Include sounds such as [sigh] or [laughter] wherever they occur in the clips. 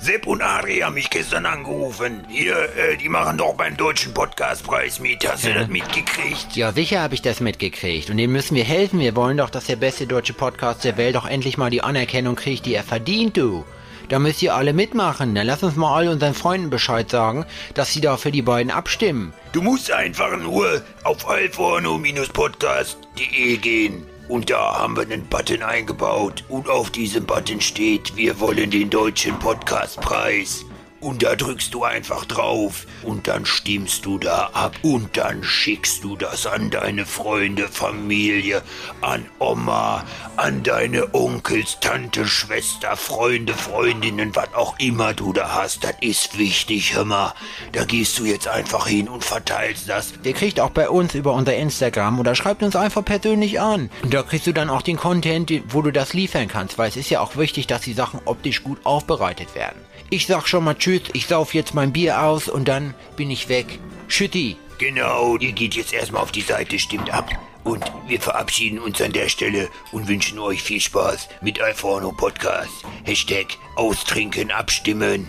Sepp und Ari haben mich gestern angerufen. Hier, äh, die machen doch beim deutschen Podcastpreis mit. Hast du das mitgekriegt? Ja, sicher habe ich das mitgekriegt. Und dem müssen wir helfen. Wir wollen doch, dass der beste deutsche Podcast der Welt doch endlich mal die Anerkennung kriegt, die er verdient, du. Da müsst ihr alle mitmachen. Dann lass uns mal all unseren Freunden Bescheid sagen, dass sie da für die beiden abstimmen. Du musst einfach nur auf alforno-podcast.de gehen. Und da haben wir einen Button eingebaut. Und auf diesem Button steht, wir wollen den deutschen Podcastpreis. Und da drückst du einfach drauf und dann stimmst du da ab und dann schickst du das an deine Freunde, Familie, an Oma, an deine Onkels, Tante, Schwester, Freunde, Freundinnen, was auch immer du da hast. Das ist wichtig, hör mal. Da gehst du jetzt einfach hin und verteilst das. Der kriegt auch bei uns über unser Instagram oder schreibt uns einfach persönlich an. Und da kriegst du dann auch den Content, wo du das liefern kannst, weil es ist ja auch wichtig, dass die Sachen optisch gut aufbereitet werden. Ich sag schon mal Tschüss, ich sauf jetzt mein Bier aus und dann bin ich weg. Schütti. Genau, ihr geht jetzt erstmal auf die Seite, stimmt ab. Und wir verabschieden uns an der Stelle und wünschen euch viel Spaß mit Alforno Podcast. Hashtag Austrinken abstimmen.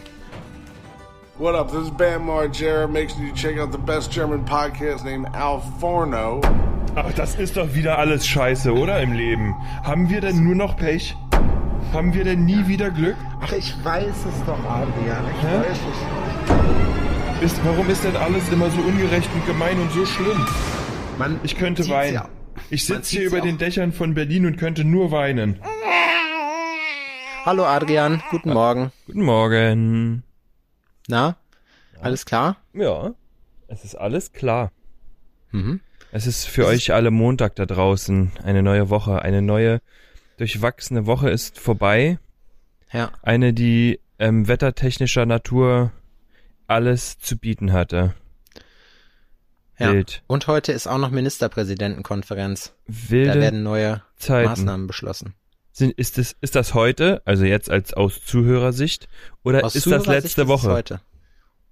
What up? This is Bam Margera. Make sure you check out the best German podcast named Al Forno. Ach, das ist doch wieder alles scheiße, oder im Leben? Haben wir denn nur noch Pech? Haben wir denn nie wieder Glück? Ach, ich weiß es doch, Adrian. Ich Hä? weiß es. Ist, warum ist denn alles immer so ungerecht und gemein und so schlimm? Man Ich könnte weinen. Ja. Ich sitze hier über ja den auch. Dächern von Berlin und könnte nur weinen. Hallo Adrian, guten Morgen. Guten Morgen. Na? Alles klar? Ja, es ist alles klar. Mhm. Es ist für euch alle Montag da draußen. Eine neue Woche, eine neue durchwachsene Woche ist vorbei. Ja. Eine, die ähm, wettertechnischer Natur alles zu bieten hatte. ja. Wild. Und heute ist auch noch Ministerpräsidentenkonferenz. Da Wilde werden neue Zeiten. Maßnahmen beschlossen. Sind, ist, das, ist das heute, also jetzt als aus Zuhörersicht, oder Aus ist das Zuhörersicht letzte ist Woche? Heute.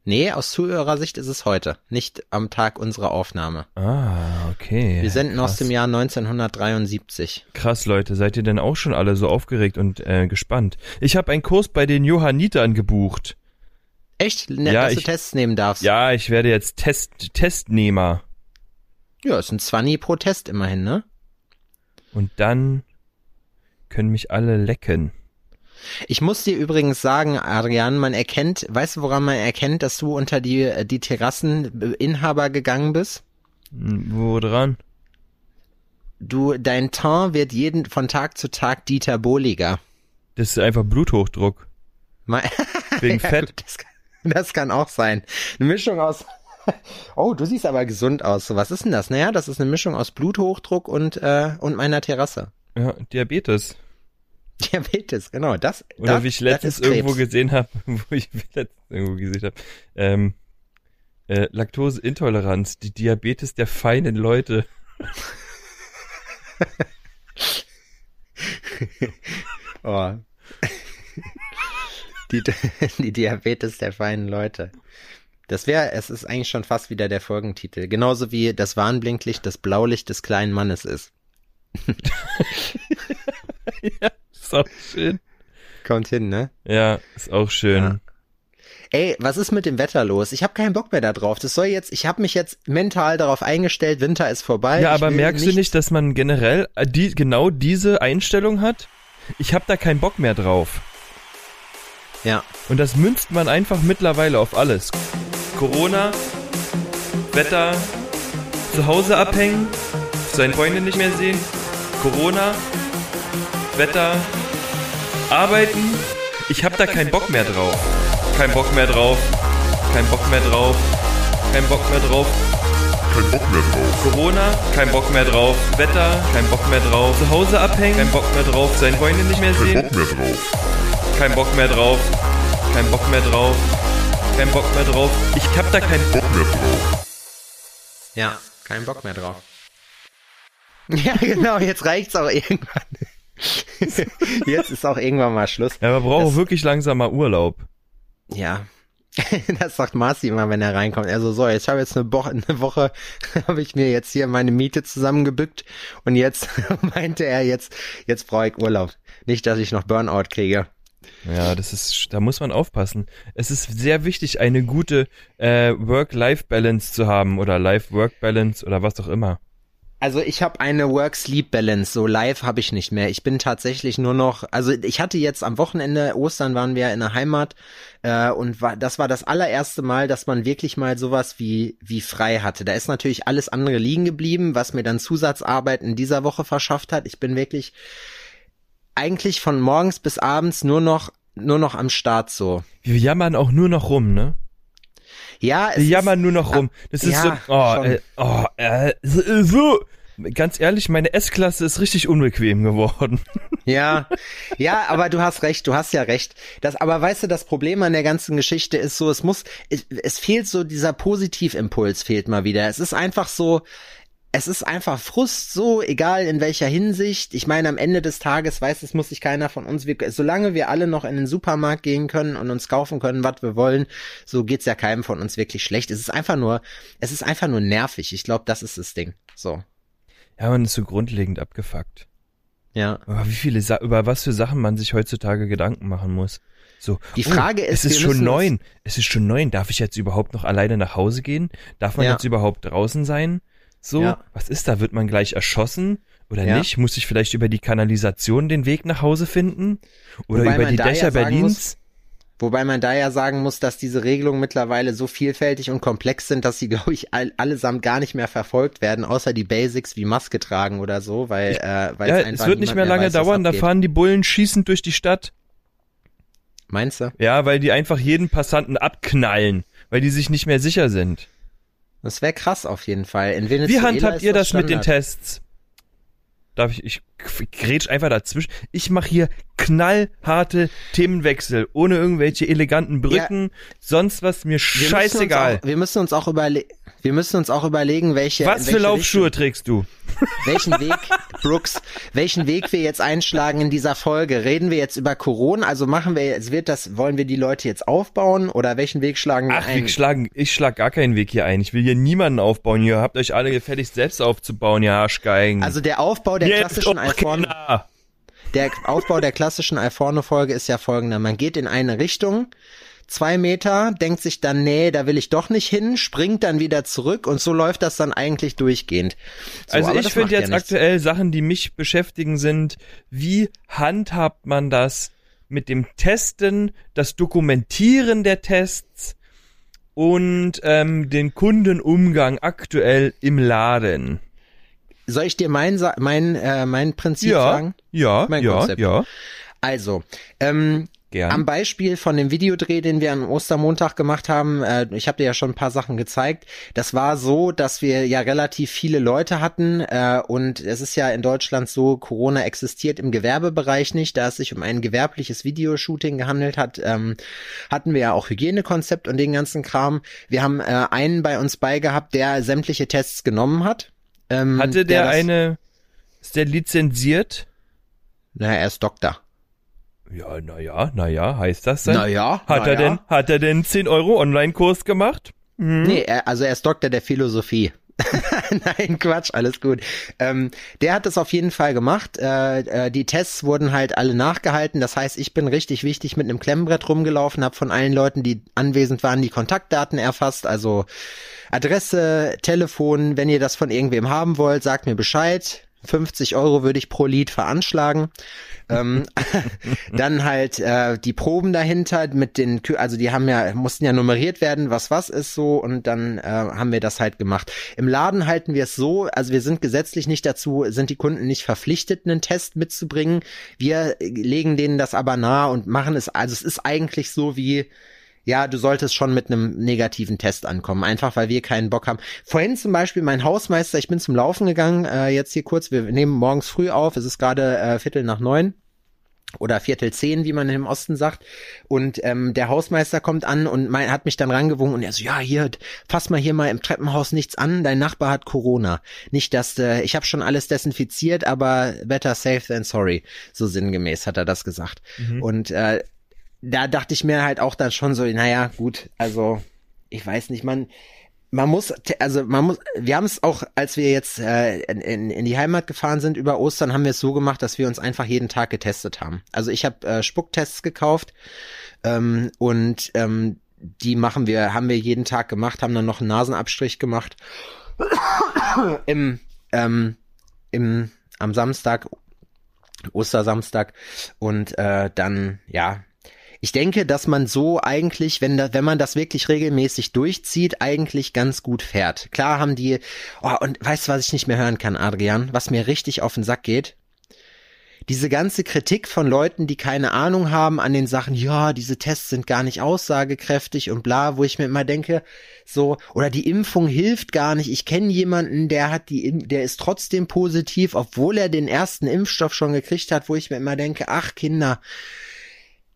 Nee, aus Zuhörersicht ist es heute, nicht am Tag unserer Aufnahme. Ah, okay. Wir senden Krass. aus dem Jahr 1973. Krass, Leute, seid ihr denn auch schon alle so aufgeregt und äh, gespannt? Ich habe einen Kurs bei den Johannitern gebucht. Echt? Ne, Ja, dass ich- du Tests nehmen darfst? Ja, ich werde jetzt Test Testnehmer. Ja, ist ein 20 pro Test immerhin, ne? Und dann können mich alle lecken. Ich muss dir übrigens sagen, Adrian, man erkennt, weißt du, woran man erkennt, dass du unter die, äh, die Terrasseninhaber gegangen bist? Wo dran? Du, dein Teint wird jeden, von Tag zu Tag Dieter Bohliger. Das ist einfach Bluthochdruck. Mal- [laughs] Wegen [laughs] Ja, Fett. gut, das, kann, das kann auch sein. Eine Mischung aus. [laughs] Oh, du siehst aber gesund aus. Was ist denn das? Naja, das ist eine Mischung aus Bluthochdruck und, äh, und meiner Terrasse. Ja, Diabetes. [laughs] Diabetes, genau. Das, Oder das, wie ich [laughs] letztens irgendwo gesehen habe, wo ich letztens irgendwo gesehen habe, ähm, äh, Laktoseintoleranz, die Diabetes der feinen Leute. [laughs] Oh. Die, die Diabetes der feinen Leute. Das wäre, es ist eigentlich schon fast wieder der Folgentitel. Genauso wie das Warnblinklicht das Blaulicht des kleinen Mannes ist. ja, ist auch schön. Kommt hin, ne? Ja, ist auch schön. Ja. Ey, was ist mit dem Wetter los? Ich habe keinen Bock mehr da drauf. Das soll jetzt, ich habe mich jetzt mental darauf eingestellt, Winter ist vorbei. Ja, aber merkst du nicht, dass man generell äh, die, genau diese Einstellung hat? Ich habe da keinen Bock mehr drauf. Ja, Und das münzt man einfach mittlerweile auf alles. Corona, Wetter, zu Hause abhängen, seine Freunde nicht mehr sehen, Corona, Wetter, arbeiten. Ich hab da keinen Bock mehr drauf. Kein Bock mehr drauf. Kein Bock mehr drauf. Kein Bock mehr drauf. Kein Bock mehr drauf. Corona, kein Bock mehr drauf. Wetter, kein Bock mehr drauf. Zu Hause abhängen, kein Bock mehr drauf. Seine Freunde nicht mehr Kein sehen. Bock mehr drauf. Kein Bock mehr drauf. Kein Bock mehr drauf. Kein Bock mehr drauf. Ich hab da keinen Bock. Bock mehr drauf. ja, kein Bock mehr drauf. Ja, genau, jetzt reicht's auch irgendwann. [laughs] Jetzt ist auch irgendwann mal Schluss. Ja, Das- auch wirklich langsam mal Urlaub. Ja. [laughs] Das sagt Marci immer, wenn er reinkommt. Er so, jetzt habe ich jetzt eine Woche, eine Woche [laughs] habe ich mir jetzt hier meine Miete zusammengebückt und jetzt meinte er, jetzt, jetzt brauche ich Urlaub. Nicht, dass ich noch Burnout kriege. Ja, das ist, da muss man aufpassen. Es ist sehr wichtig, eine gute äh, Work-Life-Balance zu haben oder Life-Work-Balance oder was auch immer. Also ich habe eine Work-Sleep-Balance, so live habe ich nicht mehr. Ich bin tatsächlich nur noch, also ich hatte jetzt am Wochenende, Ostern waren wir in der Heimat äh, und war, das war das allererste Mal, dass man wirklich mal sowas wie, wie frei hatte. Da ist natürlich alles andere liegen geblieben, was mir dann Zusatzarbeit in dieser Woche verschafft hat. Ich bin wirklich eigentlich von morgens bis abends nur noch, nur noch am Start so. Wir jammern auch nur noch rum, ne? Ja, es ist- jammern nur noch rum. Das ist ja, so, oh, äh, oh, äh, äh, so. Ganz ehrlich, meine S-Klasse ist richtig unbequem geworden. [laughs] Ja, ja, aber du hast recht, du hast ja recht. Das, aber weißt du, das Problem an der ganzen Geschichte ist so, es muss, es, es fehlt so dieser Positivimpuls fehlt mal wieder. Es ist einfach so, es ist einfach Frust, so egal in welcher Hinsicht. Ich meine, am Ende des Tages weiß, es muss sich keiner von uns, wir, solange wir alle noch in den Supermarkt gehen können und uns kaufen können, was wir wollen, so geht's ja keinem von uns wirklich schlecht. Es ist einfach nur, es ist einfach nur nervig. Ich glaube, das ist das Ding. So, Ja, man ist so grundlegend abgefuckt. ja. Aber wie viele, Sa über was für Sachen man sich heutzutage Gedanken machen muss. So, Die Frage oh, ist, es ist schon neun. Es ist schon neun. Darf ich jetzt überhaupt noch alleine nach Hause gehen? Darf man Ja. jetzt überhaupt draußen sein? So, Ja. was ist da? Wird man gleich erschossen oder Ja. nicht? Muss ich vielleicht über die Kanalisation den Weg nach Hause finden? Oder Wobei über die ja Dächer sagen Berlins? muss- Wobei man da ja sagen muss, dass diese Regelungen mittlerweile so vielfältig und komplex sind, dass sie, [laughs] glaube ich, all, allesamt gar nicht mehr verfolgt werden, außer die Basics wie Maske tragen oder so, weil, äh, weil ja, es es wird nicht mehr lange weiß, was dauern. Da fahren die Bullen schießend durch die Stadt. Meinst du? Ja, weil die einfach jeden Passanten abknallen, weil die sich nicht mehr sicher sind. Das wäre krass auf jeden Fall. In Wie handhabt ihr das mit den. Tests? Darf ich, ich grätsch einfach dazwischen. Ich mache hier knallharte Themenwechsel, ohne irgendwelche eleganten Brücken, sonst was, mir Wir müssen scheißegal. Auch, wir müssen uns auch überle wir müssen uns auch überlegen, welche Was für welche Laufschuhe Richtung- trägst du? welchen Weg, [laughs] Brooks, welchen Weg wir jetzt einschlagen in dieser Folge. Reden wir jetzt über Corona? Also machen wir jetzt, wird das, wollen wir die Leute jetzt aufbauen oder welchen Weg schlagen wir Ach, ein? schlagen, ich schlag gar keinen Weg hier ein. Ich will hier niemanden aufbauen. Ihr habt euch alle gefälligst selbst aufzubauen, ihr Arschgeigen. Also der Aufbau der Jetzt klassischen keiner. der Aufbau der klassischen Alforno-Folge ist ja folgender. Man geht in eine Richtung, zwei Meter, denkt sich dann, nee, da will ich doch nicht hin, springt dann wieder zurück und so läuft das dann eigentlich durchgehend. So, Also ich finde ja jetzt nichts. aktuell Sachen, die mich beschäftigen, sind, wie handhabt man das mit dem Testen, das Dokumentieren der Tests und ähm, den Kundenumgang aktuell im Laden. Soll ich dir mein, mein, äh, mein Prinzip Ja, sagen? ja, Mein ja, Konzept. ja. Also, ähm, Gern. Am Beispiel von dem Videodreh, den wir am Ostermontag gemacht haben, äh, ich habe dir ja schon ein paar Sachen gezeigt. Das war so, dass wir ja relativ viele Leute hatten äh, und es ist ja in Deutschland so, Corona existiert im Gewerbebereich nicht, da es sich um ein gewerbliches Videoshooting gehandelt hat, ähm, hatten wir ja auch Hygienekonzept und den ganzen Kram. Wir haben äh, einen bei uns bei gehabt, der sämtliche Tests genommen hat. Ähm, Hatte der, das- eine, ist der lizenziert? Na, er ist Doktor. Ja, na ja, na ja, heißt das denn? Naja, Hat er naja. denn, hat er denn 10 Euro Online-Kurs gemacht? Nee, er, also er ist Doktor der Philosophie. [laughs] Nein, Quatsch, alles gut. Ähm, der hat das auf jeden Fall gemacht. Äh, äh, die Tests wurden halt alle nachgehalten. Das heißt, ich bin richtig wichtig mit einem Klemmbrett rumgelaufen, habe von allen Leuten, die anwesend waren, die Kontaktdaten erfasst. Also Adresse, Telefon. Wenn ihr das von irgendwem haben wollt, sagt mir Bescheid. 50 Euro würde ich pro Lied veranschlagen. ähm, [laughs] dann halt äh, die Proben dahinter mit den, Kü also die haben ja, mussten ja nummeriert werden, was was ist so und dann äh, haben wir das halt gemacht. Im Laden halten wir es so, also wir sind gesetzlich nicht dazu, sind die Kunden nicht verpflichtet, einen Test mitzubringen. Wir legen denen das aber nahe und machen es, also es ist eigentlich so wie, ja, du solltest schon mit einem negativen Test ankommen, einfach weil wir keinen Bock haben. Vorhin zum Beispiel mein Hausmeister, ich bin zum Laufen gegangen, äh, jetzt hier kurz, wir nehmen morgens früh auf, es ist gerade äh, Viertel nach neun oder Viertel zehn, wie man im Osten sagt. Und ähm, der Hausmeister kommt an und mein, hat mich dann rangewungen und er so, ja, hier, fass mal hier mal im Treppenhaus nichts an, dein Nachbar hat Corona. Nicht, dass, äh, ich habe schon alles desinfiziert, aber better safe than sorry. So sinngemäß hat er das gesagt. Und äh, da dachte ich mir halt auch dann schon so, naja, gut, also ich weiß nicht, man, man muss, also man muss, wir haben es auch, als wir jetzt äh, in, in die Heimat gefahren sind über Ostern, haben wir es so gemacht, dass wir uns einfach jeden Tag getestet haben. Also ich habe äh, Spucktests gekauft ähm, und ähm, die machen wir, haben wir jeden Tag gemacht, haben dann noch einen Nasenabstrich gemacht [coughs] im, ähm, im am Samstag, Ostersamstag und äh, dann ja ich denke, dass man so eigentlich, wenn, da, wenn man das wirklich regelmäßig durchzieht, eigentlich ganz gut fährt. Klar haben die, oh, und weißt du, was ich nicht mehr hören kann, Adrian, was mir richtig auf den Sack geht? Diese ganze Kritik von Leuten, die keine Ahnung haben an den Sachen, ja, diese Tests sind gar nicht aussagekräftig und bla, wo ich mir immer denke, so, oder die Impfung hilft gar nicht. Ich kenne jemanden, der hat die, der ist trotzdem positiv, obwohl er den ersten Impfstoff schon gekriegt hat, wo ich mir immer denke, ach Kinder,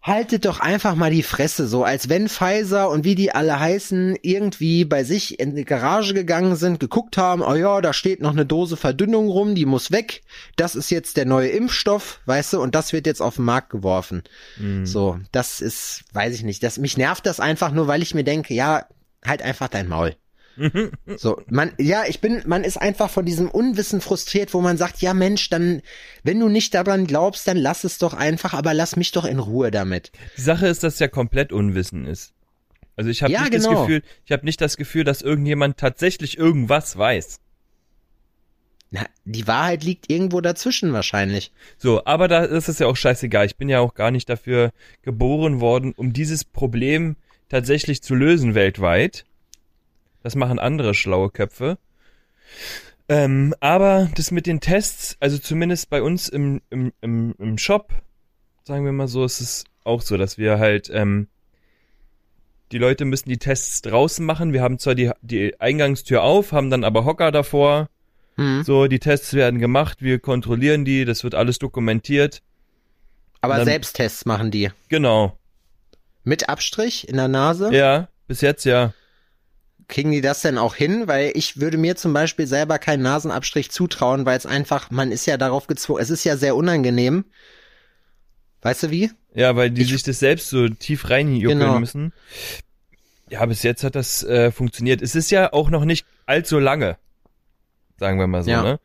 haltet doch einfach mal die Fresse, so als wenn Pfizer und wie die alle heißen, irgendwie bei sich in die Garage gegangen sind, geguckt haben, oh ja, da steht noch eine Dose Verdünnung rum, die muss weg, das ist jetzt der neue Impfstoff, weißt du, und das wird jetzt auf den Markt geworfen. Mhm. So, das ist, weiß ich nicht, das, mich nervt das einfach nur, weil ich mir denke, ja, halt einfach dein Maul. So, man, ja, ich bin, man ist einfach von diesem Unwissen frustriert, wo man sagt, ja Mensch, dann, wenn du nicht daran glaubst, dann lass es doch einfach, aber lass mich doch in Ruhe damit. Die Sache ist, dass ja komplett Unwissen ist. Also ich habe ja, nicht genau. das Gefühl, ich habe nicht das Gefühl, dass irgendjemand tatsächlich irgendwas weiß. Na, die Wahrheit liegt irgendwo dazwischen wahrscheinlich. So, aber da ist es ja auch scheißegal. Ich bin ja auch gar nicht dafür geboren worden, um dieses Problem tatsächlich zu lösen weltweit. Das machen andere schlaue Köpfe. Ähm, aber das mit den Tests, also zumindest bei uns im, im, im, im Shop, sagen wir mal so, ist es auch so, dass wir halt, ähm, die Leute müssen die Tests draußen machen. Wir haben zwar die, die Eingangstür auf, haben dann aber Hocker davor. Mhm. So, die Tests werden gemacht, wir kontrollieren die, das wird alles dokumentiert. Aber dann, Selbsttests machen die. Genau. Mit Abstrich in der Nase? Ja, bis jetzt ja. Kriegen die das denn auch hin? Weil ich würde mir zum Beispiel selber keinen Nasenabstrich zutrauen, weil es einfach, man ist ja darauf gezwungen, es ist ja sehr unangenehm. Weißt du wie? Ja, weil die ich, sich das selbst so tief reinjuckeln genau. müssen. Ja, bis jetzt hat das äh, funktioniert. Es ist ja auch noch nicht allzu lange, sagen wir mal so, ja. ne?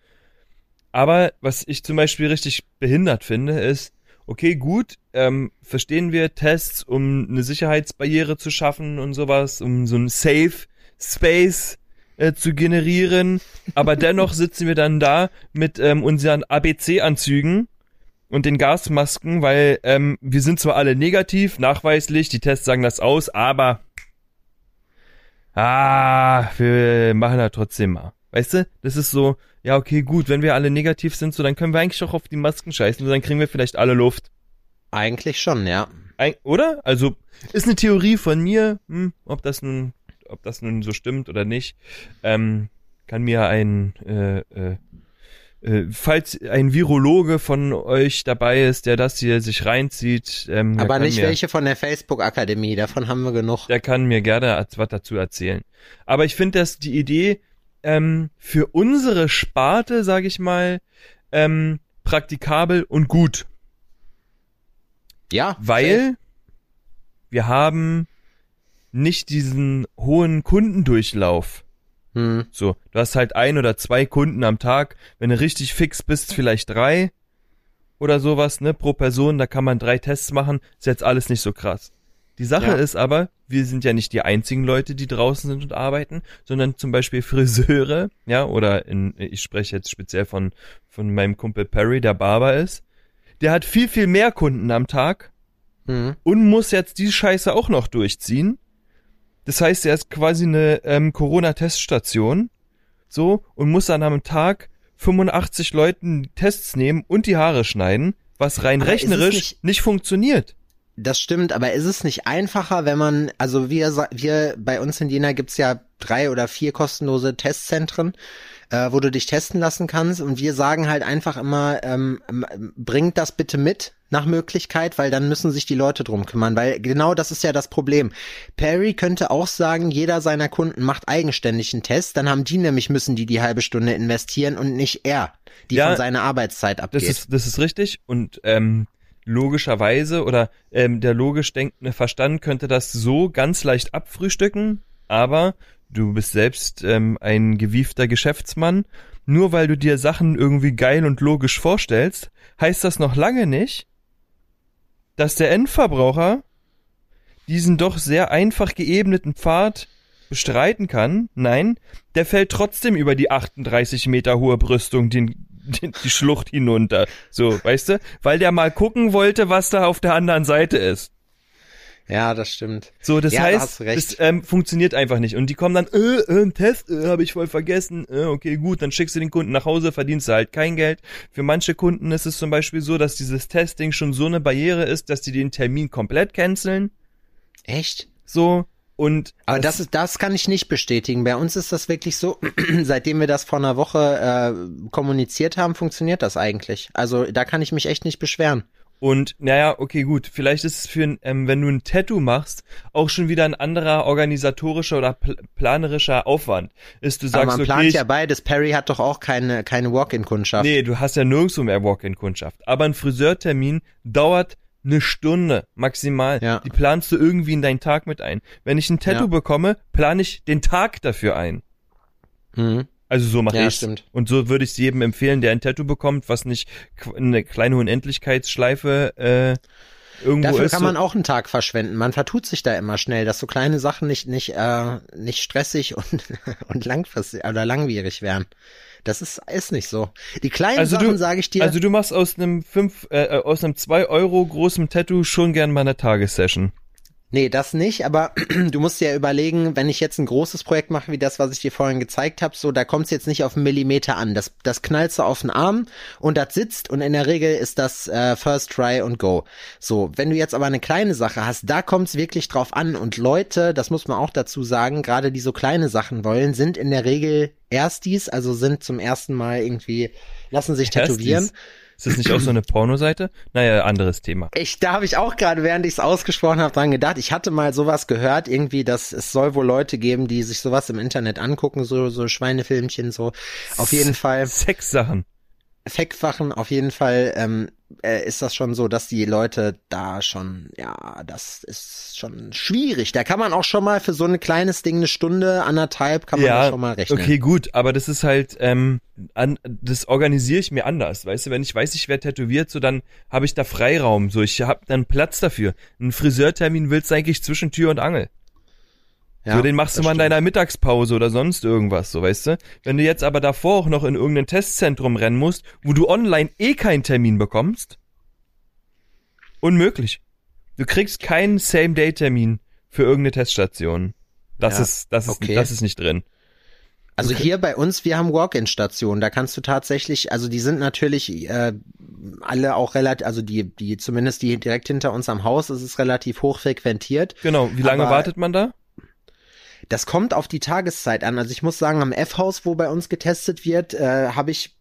Aber was ich zum Beispiel richtig behindert finde, ist, okay, gut, ähm, verstehen wir Tests, um eine Sicherheitsbarriere zu schaffen und sowas, um so ein Safe Space äh, zu generieren. Aber [laughs] dennoch sitzen wir dann da mit ähm, unseren ABC-Anzügen und den Gasmasken, weil ähm, wir sind zwar alle negativ, nachweislich, die Tests sagen das aus, aber ah, wir machen da trotzdem mal. Weißt du, das ist so, ja, okay, gut, wenn wir alle negativ sind, so, dann können wir eigentlich auch auf die Masken scheißen und dann kriegen wir vielleicht alle Luft. Eigentlich schon, ja. Ein, oder? Also, ist eine Theorie von mir, hm, ob das nun ob das nun so stimmt oder nicht, ähm, kann mir ein, äh, äh, äh, falls ein Virologe von euch dabei ist, der das hier sich reinzieht. Ähm, Aber nicht mir, welche von der Facebook-Akademie, davon haben wir genug. Der kann mir gerne was dazu erzählen. Aber ich finde, dass die Idee ähm, für unsere Sparte, sage ich mal, ähm, praktikabel und gut. Ja. Weil safe. wir haben nicht diesen hohen Kundendurchlauf. Hm. So, du hast halt ein oder zwei Kunden am Tag. Wenn du richtig fix bist, vielleicht drei oder sowas, ne, pro Person. Da kann man drei Tests machen. Ist jetzt alles nicht so krass. Die Sache ja. ist aber, wir sind ja nicht die einzigen Leute, die draußen sind und arbeiten, sondern zum Beispiel Friseure, [laughs] ja, oder in, ich spreche jetzt speziell von, von meinem Kumpel Perry, der Barber ist. Der hat viel, viel mehr Kunden am Tag mhm. und muss jetzt die Scheiße auch noch durchziehen. Das heißt, er ist quasi eine ähm, Corona-Teststation, so, und muss dann am Tag 85 Leuten Tests nehmen und die Haare schneiden, was rein aber rechnerisch nicht, nicht funktioniert. Das stimmt, aber ist es nicht einfacher, wenn man, also wir, wir bei uns in Jena gibt's ja drei oder vier kostenlose Testzentren äh, wo du dich testen lassen kannst. Und wir sagen halt einfach immer, ähm, bringt das bitte mit nach Möglichkeit, weil dann müssen sich die Leute drum kümmern, weil genau das ist ja das Problem. Perry könnte auch sagen, jeder seiner Kunden macht eigenständig einen Test, dann haben die nämlich müssen die die halbe Stunde investieren und nicht er, die ja, von seiner Arbeitszeit abgeht. Das ist, das ist richtig und ähm, logischerweise oder ähm, der logisch denkende Verstand könnte das so ganz leicht abfrühstücken, aber du bist selbst ähm, ein gewiefter Geschäftsmann. Nur weil du dir Sachen irgendwie geil und logisch vorstellst, heißt das noch lange nicht, dass der Endverbraucher diesen doch sehr einfach geebneten Pfad bestreiten kann. Nein, der fällt trotzdem über die 38 Meter hohe Brüstung den, den, die Schlucht hinunter. So, weißt du? Weil der mal gucken wollte, was da auf der anderen Seite ist. Ja, das stimmt. So, das Ja, da heißt, recht. das ähm, funktioniert einfach nicht. Und die kommen dann, äh, äh ein Test, äh, habe ich voll vergessen. Äh, okay, gut, dann schickst du den Kunden nach Hause, verdienst du halt kein Geld. Für manche Kunden ist es zum Beispiel so, dass dieses Testing schon so eine Barriere ist, dass die den Termin komplett canceln. Echt? So, und Aber das ist, das kann ich nicht bestätigen. Bei uns ist das wirklich so, [clears throat] seitdem wir das vor einer Woche äh, kommuniziert haben, funktioniert das eigentlich. Also da kann ich mich echt nicht beschweren. Und naja, okay, gut. Vielleicht ist es für ein, ähm, wenn du ein Tattoo machst, auch schon wieder ein anderer organisatorischer oder pl planerischer Aufwand. Ist du Aber sagst, man okay, plant ich, ja beides. Perry hat doch auch keine, keine Walk-in-Kundschaft. nee, du hast ja nirgendwo mehr Walk-in-Kundschaft. Aber ein Friseurtermin dauert eine Stunde maximal. Ja. Die planst du irgendwie in deinen Tag mit ein. Wenn ich ein Tattoo Ja. bekomme, plane ich den Tag dafür ein. Mhm. Also so mache Ja, stimmt. Und so würde ich es jedem empfehlen, der ein Tattoo bekommt, was nicht eine kleine Unendlichkeitsschleife äh, irgendwo Dafür ist. kann so- man auch einen Tag verschwenden. Man vertut sich da immer schnell, dass so kleine Sachen nicht nicht äh, nicht stressig und [laughs] und langfristig oder langwierig werden. Das ist ist nicht so. Die kleinen Also Sachen sage ich dir. Also du machst aus einem fünf, äh, äh, aus einem zwei Euro großen Tattoo schon gern mal eine Tagessession. Nee, das nicht, aber [clears throat] du musst dir ja überlegen, wenn ich jetzt ein großes Projekt mache, wie das, was ich dir vorhin gezeigt habe, so, da kommt es jetzt nicht auf einen Millimeter an. Das, das knallst du auf den Arm und das sitzt und in der Regel ist das äh, First Try and Go. So, wenn du jetzt aber eine kleine Sache hast, da kommt es wirklich drauf an und Leute, das muss man auch dazu sagen, gerade die so kleine Sachen wollen, sind in der Regel Erstis, also sind zum ersten Mal irgendwie, lassen sich tätowieren. Erstis. Ist das nicht auch so eine [clears throat] Pornoseite? Naja, anderes Thema. Ich, da habe ich auch gerade, während ich es ausgesprochen habe, dran gedacht. Ich hatte mal sowas gehört, irgendwie, dass es soll wohl Leute geben, die sich sowas im Internet angucken, so so Schweinefilmchen, so. Auf jeden Fall Sexsachen. Feckwachen, auf jeden Fall ähm, äh, ist das schon so, dass die Leute da schon, ja, das ist schon schwierig. Da kann man auch schon mal für so ein kleines Ding eine Stunde, anderthalb, kann man Ja, schon mal rechnen. okay, gut, aber das ist halt, ähm, an, das organisiere ich mir anders, weißt du, wenn ich weiß, ich werde tätowiert, so dann habe ich da Freiraum, so ich habe dann Platz dafür. Ein Friseurtermin willst du eigentlich zwischen Tür und Angel. Ja, so, den machst du mal in deiner Mittagspause oder sonst irgendwas, so weißt du. Wenn du jetzt aber davor auch noch in irgendein Testzentrum rennen musst, wo du online eh keinen Termin bekommst, unmöglich. Du kriegst keinen Same-Day-Termin für irgendeine Teststation. Das Ja, ist, das ist, okay. das ist nicht drin. Also hier bei uns, wir haben Walk-in-Stationen. Da kannst du tatsächlich, also die sind natürlich äh, alle auch relativ, also die, die zumindest die direkt hinter uns am Haus, ist es relativ hoch frequentiert. Genau. Wie lange wartet man da? Das kommt auf die Tageszeit an. Also ich muss sagen, am F-Haus, wo bei uns getestet wird, äh, habe ich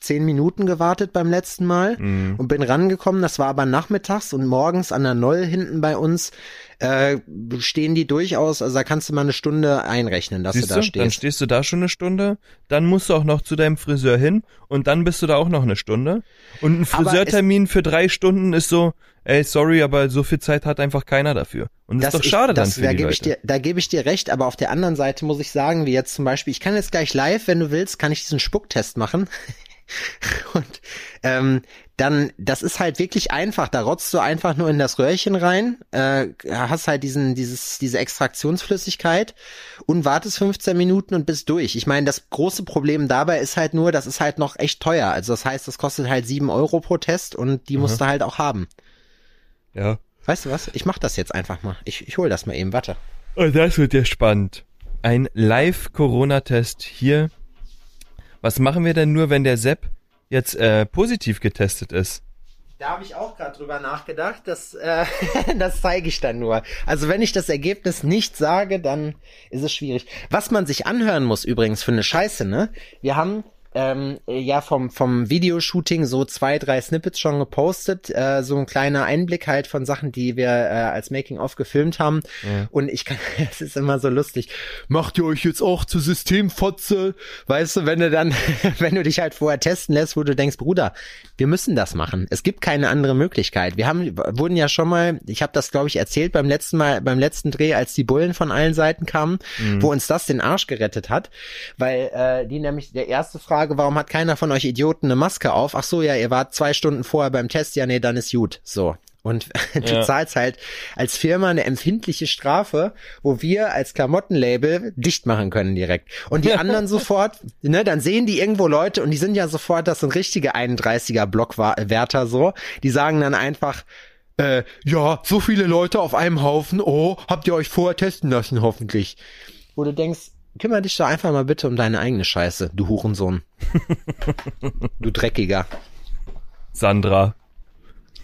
zehn Minuten gewartet beim letzten Mal Mhm. und bin rangekommen. Das war aber nachmittags und morgens an der Noll hinten bei uns äh, stehen die durchaus. Also da kannst du mal eine Stunde einrechnen, dass Siehst du du, da dann stehst. stehst du da schon eine Stunde, dann musst du auch noch zu deinem Friseur hin und dann bist du da auch noch eine Stunde. Und ein Friseurtermin für drei Stunden ist so, ey, sorry, aber so viel Zeit hat einfach keiner dafür. Und das, ist doch ich- schade das, dann für da die gebe Leute. ich dir, da gebe ich dir recht, aber auf der anderen Seite muss ich sagen, wie jetzt zum Beispiel, ich kann jetzt gleich live, wenn du willst, kann ich diesen Spucktest machen. [laughs] Und ähm, dann, das ist halt wirklich einfach. Da rotzt du einfach nur in das Röhrchen rein, äh, hast halt diesen, dieses, diese Extraktionsflüssigkeit und wartest 15 Minuten und bist durch. Ich meine, das große Problem dabei ist halt nur, das ist halt noch echt teuer. Also das heißt, das kostet halt 7 Euro pro Test und die musst du halt auch haben. ja. Weißt du was? Ich mach das jetzt einfach mal. Ich, ich hol das mal eben, warte. Und das wird ja spannend. Ein Live-Corona-Test hier. Was machen wir denn nur, wenn der Sepp jetzt äh, positiv getestet ist? Da habe ich auch gerade drüber nachgedacht. Das, äh, [laughs] das zeige ich dann nur. Also wenn ich das Ergebnis nicht sage, dann ist es schwierig. Was man sich anhören muss übrigens für eine Scheiße, ne? Wir haben ähm, ja vom vom Videoshooting so zwei, drei Snippets schon gepostet, äh, so ein kleiner Einblick halt von Sachen, die wir äh, als Making of gefilmt haben. Und ich kann, [laughs] es ist immer so lustig. Macht ihr euch jetzt auch zu Systemfotze? Weißt du, wenn du dann, [laughs] wenn du dich halt vorher testen lässt, wo du denkst, Bruder, wir müssen das machen. Es gibt keine andere Möglichkeit. Wir haben wurden ja schon mal, ich habe das glaube ich erzählt beim letzten Mal, beim letzten Dreh, als die Bullen von allen Seiten kamen, wo uns das den Arsch gerettet hat, weil äh, die nämlich der erste Frage, warum hat keiner von euch Idioten eine Maske auf? Ach so, ja, ihr wart zwei Stunden vorher beim Test, ja, nee, dann ist gut. So. Und [laughs] du Ja. zahlst halt als Firma eine empfindliche Strafe, wo wir als Klamottenlabel dicht machen können direkt. Und die [laughs] anderen sofort, ne, dann sehen die irgendwo Leute und die sind ja sofort, das sind richtige 31er Blockwärter so, die sagen dann einfach, äh, ja, so viele Leute auf einem Haufen, oh, habt ihr euch vorher testen lassen, hoffentlich. Wo du denkst, kümmere dich doch einfach mal bitte um deine eigene Scheiße, du Hurensohn. [laughs] du Dreckiger. Sandra.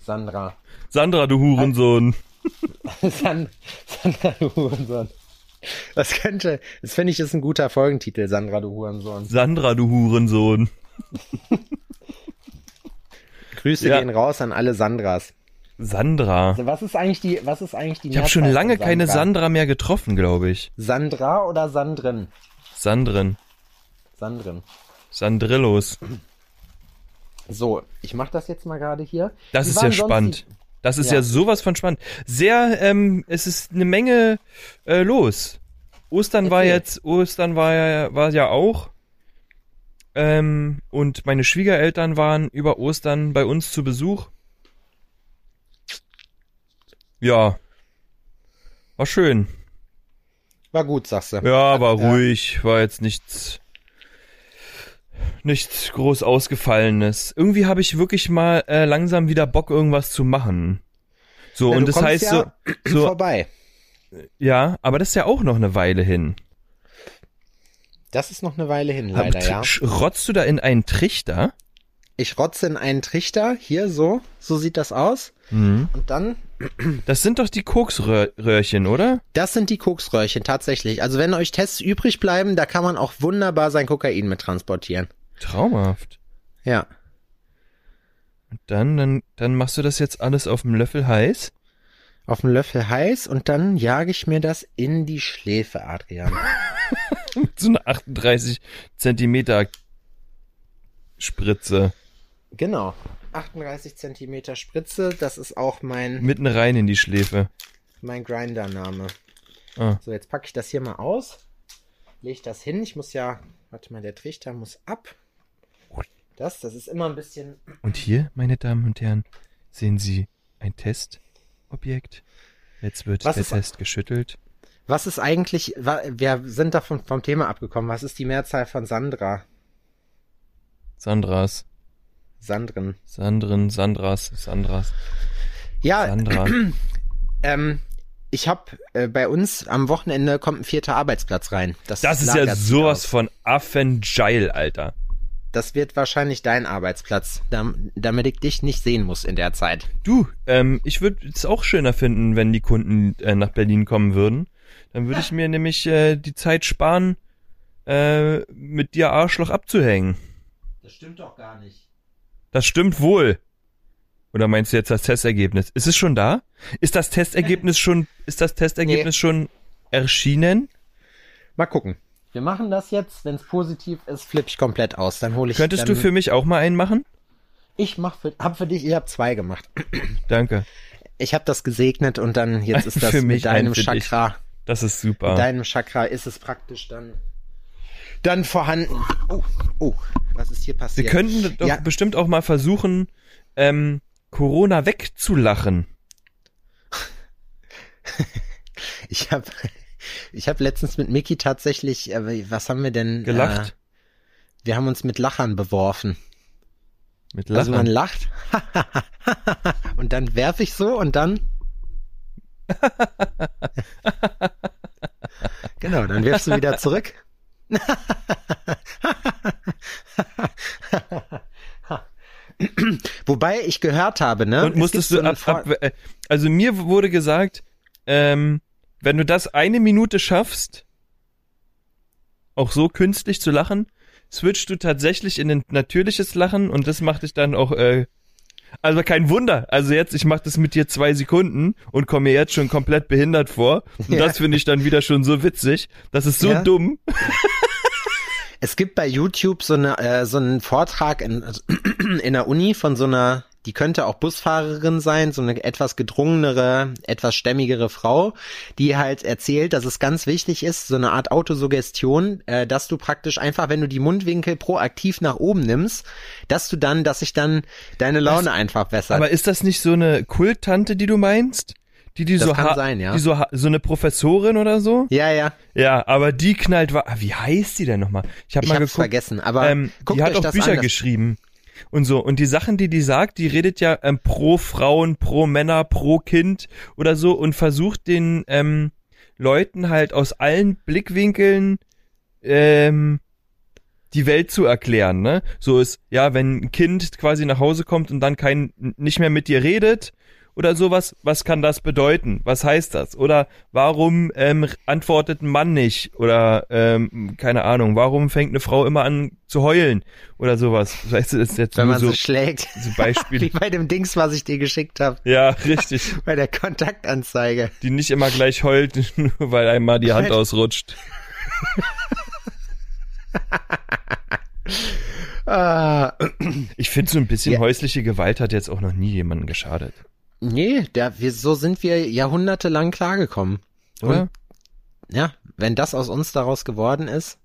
Sandra. Sandra, du Hurensohn. [laughs] San Sandra, du Hurensohn. Das könnte, das finde ich ist ein guter Folgentitel, Sandra, du Hurensohn. Sandra, du Hurensohn. Grüße Ja. gehen raus an alle Sandras. Sandra. Was ist eigentlich die, was ist eigentlich die Ich habe schon lange keine Sandra? Mehr getroffen, glaube ich. Sandra oder Sandrin? Sandrin. Sandrin. Sandrillos. So, ich mache das jetzt mal gerade hier. Das Wie ist ja spannend. Das ist Ja. ja. sowas von spannend. Sehr, ähm, es ist eine Menge äh, los. Ostern war Erzähl. jetzt, Ostern war ja, war ja auch. Ähm, und meine Schwiegereltern waren über Ostern bei uns zu Besuch. Ja. War schön. War gut, sagst du. Ja, war Ja. ruhig, war jetzt nichts nichts groß ausgefallenes. Irgendwie habe ich wirklich mal äh, langsam wieder Bock irgendwas zu machen. So Na, und das heißt ja so so vorbei. ja, aber das ist ja auch noch eine Weile hin. Das ist noch eine Weile hin, leider, ja. Rotzt du da in einen Trichter? Ich rotze in einen Trichter, hier so, so sieht das aus. Mhm. Und dann, Das sind doch die Koksröhrchen, oder? das sind die Koksröhrchen, tatsächlich. Also wenn euch Tests übrig bleiben, da kann man auch wunderbar sein Kokain mit transportieren. Traumhaft. Ja. Und dann, dann, dann machst du das jetzt alles auf dem Löffel heiß? Auf dem Löffel heiß und dann jage ich mir das in die Schläfe, Adrian. [laughs] [laughs] So eine 38 Zentimeter Spritze. genau. 38 Zentimeter Spritze, das ist auch mein, Mitten rein in die Schläfe. mein Grinder-Name. Ah. So, jetzt packe ich das hier mal aus. Lege das hin. Ich muss ja, warte mal, der Trichter muss ab. Das, das ist immer ein bisschen, Und hier, meine Damen und Herren, sehen Sie ein Testobjekt. Jetzt wird Was der Test geschüttelt. was ist eigentlich, wir sind davon vom Thema abgekommen. Was ist die Mehrzahl von Sandra? Sandras, Sandrin. Sandrin, Sandras, Sandras, Ja, Sandra. [clears throat] ähm, ich habe äh, bei uns am Wochenende kommt ein vierter Arbeitsplatz rein. Das, Das ist ja sowas aus. von Affengeil, Alter. Das wird wahrscheinlich dein Arbeitsplatz, dam- damit ich dich nicht sehen muss in der Zeit. Du, ähm, ich würde es auch schöner finden, wenn die Kunden äh, nach Berlin kommen würden. Dann würde ich mir nämlich äh, die Zeit sparen, äh, mit dir Arschloch abzuhängen. Das stimmt doch gar nicht. Das stimmt wohl. Oder meinst du jetzt das Testergebnis? Ist es schon da? Ist das Testergebnis schon, ist das Testergebnis schon erschienen? Mal gucken. Wir machen das jetzt. Wenn es positiv ist, flippe ich komplett aus. Dann hole ich. Könntest dann, du für mich auch mal einen machen? Ich mach für, hab für dich. Ich habe zwei gemacht. [clears throat] Danke. Ich habe das gesegnet und dann jetzt [laughs] ist das Für mich mit deinem. Chakra. Das ist Mit super. deinem Chakra ist es praktisch dann dann vorhanden. Oh, oh, was ist hier Wir passiert? könnten doch Ja. bestimmt auch mal versuchen, ähm, Corona wegzulachen. [laughs] Ich habe ich hab letztens mit Mickey tatsächlich, äh, was haben wir denn? Äh, Gelacht. wir haben uns mit Lachern beworfen. Mit Also man Lachen. lacht [laughs] und dann werfe ich so und dann [laughs] genau, dann wirfst du wieder zurück. [laughs] Wobei ich gehört habe, ne? Und es musstest du so ab, ab, äh, also mir wurde gesagt, ähm, wenn du das eine Minute schaffst, auch so künstlich zu lachen, switchst du tatsächlich in ein natürliches Lachen und das macht dich dann auch, äh, also kein Wunder. Also jetzt, ich mache das mit dir zwei Sekunden und komme mir jetzt schon komplett behindert vor. Und Ja. das finde ich dann wieder schon so witzig. Das ist so Ja. dumm. [laughs] Es gibt bei YouTube so, eine, äh, so einen Vortrag in, also [clears throat] in der Uni von so einer, die könnte auch Busfahrerin sein, so eine etwas gedrungenere, etwas stämmigere Frau, die halt erzählt, dass es ganz wichtig ist, so eine Art Autosuggestion, äh, dass du praktisch einfach, wenn du die Mundwinkel proaktiv nach oben nimmst, dass du dann, dass sich dann deine Laune einfach bessert. Aber ist das nicht so eine Kulttante, die du meinst? Die, die Das so, kann ha- sein, ja. die so, ha- so eine Professorin oder so? ja, ja, Ja, aber die knallt, ah, wie heißt die denn nochmal? Ich habe mal geguckt. vergessen, aber ähm, die hat auch das Bücher an. das- geschrieben und so. Und die Sachen, die die sagt, die redet ja ähm, pro Frauen, pro Männer, pro Kind oder so und versucht den ähm, Leuten halt aus allen Blickwinkeln ähm, die Welt zu erklären, ne? So ist, ja, wenn ein Kind quasi nach Hause kommt und dann kein, nicht mehr mit dir redet oder sowas, was kann das bedeuten? Was heißt das? Oder warum ähm, antwortet ein Mann nicht? Oder, ähm, keine Ahnung, warum fängt eine Frau immer an zu heulen? Oder sowas. [laughs] Weißt du, das ist jetzt wenn man so, so schlägt. [laughs] so [laughs] Wie Beispiele. bei dem Dings, was ich dir geschickt habe, ja, richtig. bei der Kontaktanzeige. Die nicht immer gleich heult, nur weil einmal die Hand ausrutscht. Ah, Ich finde, so ein bisschen Ja. häusliche Gewalt hat jetzt auch noch nie jemandem geschadet. Nee, der, wir, so sind wir jahrhundertelang klargekommen. Oder? Und, ja, wenn das aus uns daraus geworden ist,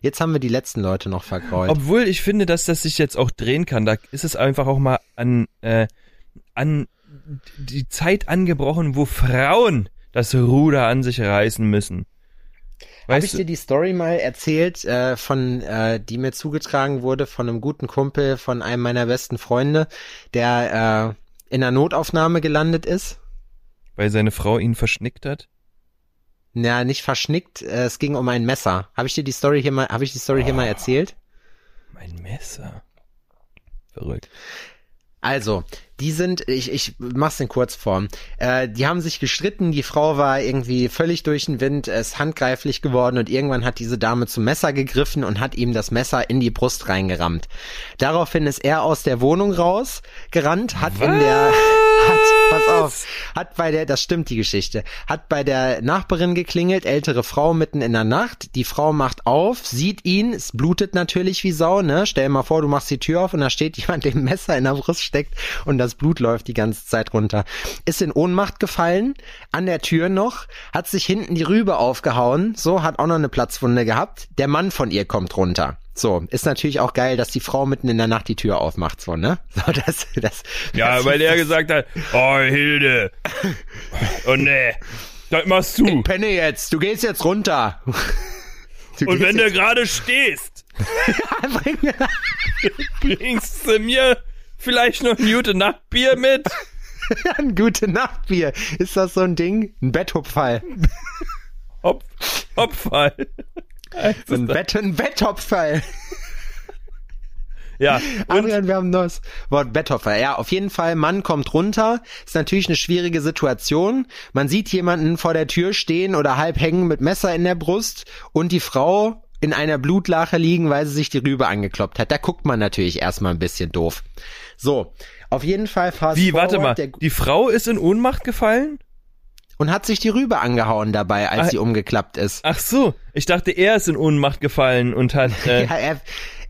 jetzt haben wir die letzten Leute noch vergrault. Obwohl ich finde, dass das sich jetzt auch drehen kann. Da ist es einfach auch mal an, äh, an die Zeit angebrochen, wo Frauen das Ruder an sich reißen müssen. Habe ich dir die Story mal erzählt, äh, von, äh, die mir zugetragen wurde von einem guten Kumpel von einem meiner besten Freunde, der äh, in der Notaufnahme gelandet ist? Weil seine Frau ihn verschnickt hat? Na, nicht verschnickt, äh, es ging um ein Messer. Habe ich dir die Story hier mal, habe ich die Story hier mal erzählt? Mein Messer. Verrückt. Also, die sind, ich, ich mach's in Kurzform. Äh, die haben sich gestritten, die Frau war irgendwie völlig durch den Wind, ist handgreiflich geworden und irgendwann hat diese Dame zum Messer gegriffen und hat ihm das Messer in die Brust reingerammt. Daraufhin ist er aus der Wohnung raus, gerannt, hat in der, hat, pass auf, hat bei der, das stimmt die Geschichte, hat bei der Nachbarin geklingelt, ältere Frau mitten in der Nacht, die Frau macht auf, sieht ihn, es blutet natürlich wie Sau, ne, stell mal vor, du machst die Tür auf und da steht [laughs] jemand, ein Messer in der Brust steckt und das Blut läuft die ganze Zeit runter. Ist in Ohnmacht gefallen, an der Tür noch, hat sich hinten die Rübe aufgehauen, so, hat auch noch eine Platzwunde gehabt, der Mann von ihr kommt runter. So, ist natürlich auch geil, dass die Frau mitten in der Nacht die Tür aufmacht, so, ne? [laughs] So, das, das, Ja, das, weil er gesagt hat, oh Hilde. Oh nee. Das machst du. Ich penne jetzt, du gehst jetzt runter. Du Und wenn du gerade stehst, [laughs] bringst du mir vielleicht noch ein gute Nachtbier mit? [laughs] ein gute Nachtbier. Ist das so ein Ding? Ein Betthupfall. Hop, Hopfall. So ein Bett, ein Betthupfall. Ja, und Adrian, wir haben das Wort Betthopfer. Ja, auf jeden Fall, Mann kommt runter. Ist natürlich eine schwierige Situation. Man sieht jemanden vor der Tür stehen oder halb hängen mit Messer in der Brust und die Frau in einer Blutlache liegen, weil sie sich die Rübe angekloppt hat. Da guckt man natürlich erstmal ein bisschen doof. So, auf jeden Fall fast wie, warte mal, die Frau ist in Ohnmacht gefallen? Und hat sich die Rübe angehauen dabei, als Ah. sie umgeklappt ist. Ach so, ich dachte, er ist in Ohnmacht gefallen und hat, [laughs] äh, Ja, er,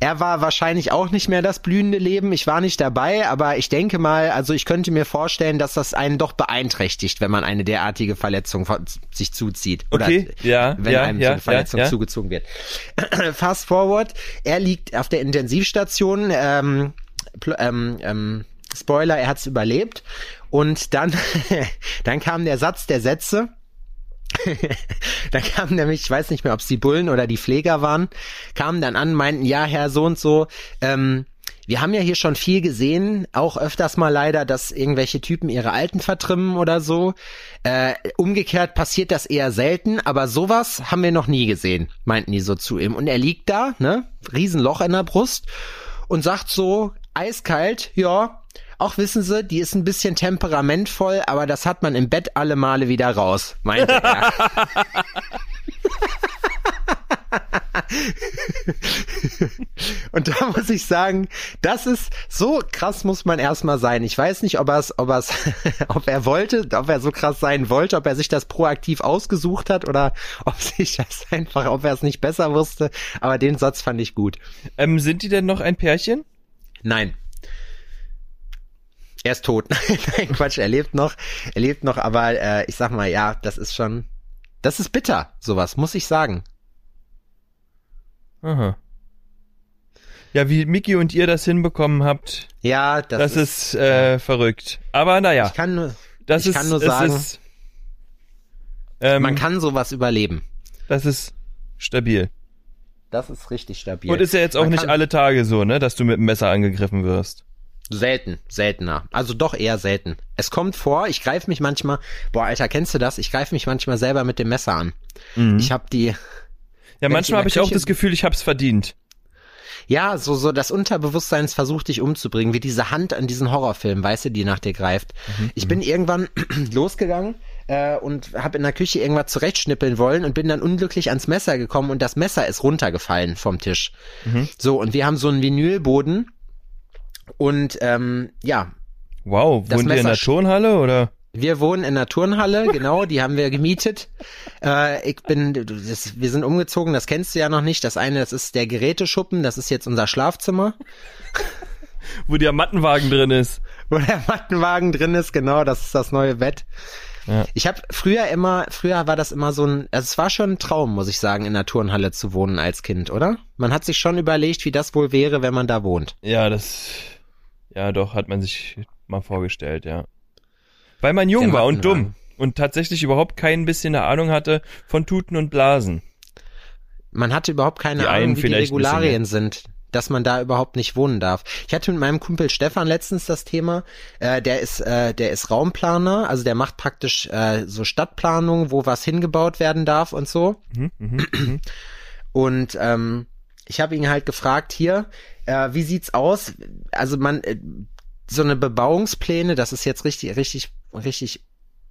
er war wahrscheinlich auch nicht mehr das blühende Leben. Ich war nicht dabei, aber ich denke mal, also ich könnte mir vorstellen, dass das einen doch beeinträchtigt, wenn man eine derartige Verletzung von- sich zuzieht. Oder Okay, ja, wenn ja, einem so ja, eine Verletzung ja, zugezogen wird. [clears throat] Fast forward, er liegt auf der Intensivstation, ähm, ähm, ähm, Spoiler, er hat's überlebt. Und dann, [laughs] dann kam der Satz der Sätze. [laughs] da kamen nämlich, ich weiß nicht mehr, ob es die Bullen oder die Pfleger waren, kamen dann an, meinten, ja, Herr so und so, ähm, wir haben ja hier schon viel gesehen, auch öfters mal leider, dass irgendwelche Typen ihre Alten vertrimmen oder so. Äh, umgekehrt passiert das eher selten, aber sowas haben wir noch nie gesehen, meinten die so zu ihm. Und er liegt da, ne, Riesenloch in der Brust und sagt so eiskalt, ja, auch wissen Sie, die ist ein bisschen temperamentvoll, aber das hat man im Bett alle Male wieder raus, meinte er. Und da muss ich sagen, das ist so krass muss man erstmal sein. Ich weiß nicht, ob er es, ob er es, [laughs] ob er wollte, ob er so krass sein wollte, ob er sich das proaktiv ausgesucht hat oder [laughs] ob sich das einfach, ob er es nicht besser wusste. Aber den Satz fand ich gut. Ähm, sind die denn noch ein Pärchen? Nein. Er ist tot. [laughs] Nein, Quatsch, er lebt noch. Er lebt noch, aber äh, ich sag mal, ja, das ist schon, das ist bitter, sowas, muss ich sagen. Aha. Ja, wie Mickey und ihr das hinbekommen habt, Ja, das, das, ist, äh, verrückt. Aber naja, ich kann nur, das ich ist, kann nur sagen, ist, ähm, man kann sowas überleben. das ist stabil. Das ist richtig stabil. Und ist ja jetzt auch Man nicht alle Tage so, ne, dass du mit dem Messer angegriffen wirst. Selten, seltener. Also doch eher selten. Es kommt vor, ich greife mich manchmal, boah, Alter, kennst du das? Ich greife mich manchmal selber mit dem Messer an. Ich habe die, Ja, manchmal habe ich auch das Gefühl, ich hab's verdient. ja, so, so das Unterbewusstsein versucht dich umzubringen, wie diese Hand an diesen Horrorfilm, weißt du, die nach dir greift. Ich bin irgendwann [clears throat] losgegangen äh, und habe in der Küche irgendwas zurechtschnippeln wollen und bin dann unglücklich ans Messer gekommen und das Messer ist runtergefallen vom Tisch. So, und wir haben so einen Vinylboden und ähm, ja, Wow, wohnt ihr in der Turnhalle oder? Wir wohnen in der Turnhalle, [laughs] genau, die haben wir gemietet. Äh, ich bin, das, wir sind umgezogen, das kennst du ja noch nicht. Das eine, das ist der Geräteschuppen, das ist jetzt unser Schlafzimmer, Wo der Mattenwagen drin ist. [laughs] wo der Mattenwagen drin ist, genau, das ist das neue Bett. Ja. Ich habe früher immer, früher war das immer so ein, also es war schon ein Traum, muss ich sagen, in der Turnhalle zu wohnen als Kind, oder? Man hat sich schon überlegt, wie das wohl wäre, wenn man da wohnt. Ja, das, ja doch, hat man sich mal vorgestellt, ja. Weil man jung Der war und dumm und tatsächlich überhaupt kein bisschen eine Ahnung hatte von Tuten und Blasen. Man hatte überhaupt keine Ahnung, wie die Regularien sind, dass man da überhaupt nicht wohnen darf. Ich hatte mit meinem Kumpel Stefan letztens das Thema, äh, der ist, äh, der ist Raumplaner, also der macht praktisch äh, so Stadtplanung, wo was hingebaut werden darf und so. Und ähm, ich habe ihn halt gefragt hier, äh, wie sieht's aus? Also man äh, so eine Bebauungspläne, das ist jetzt richtig, richtig, richtig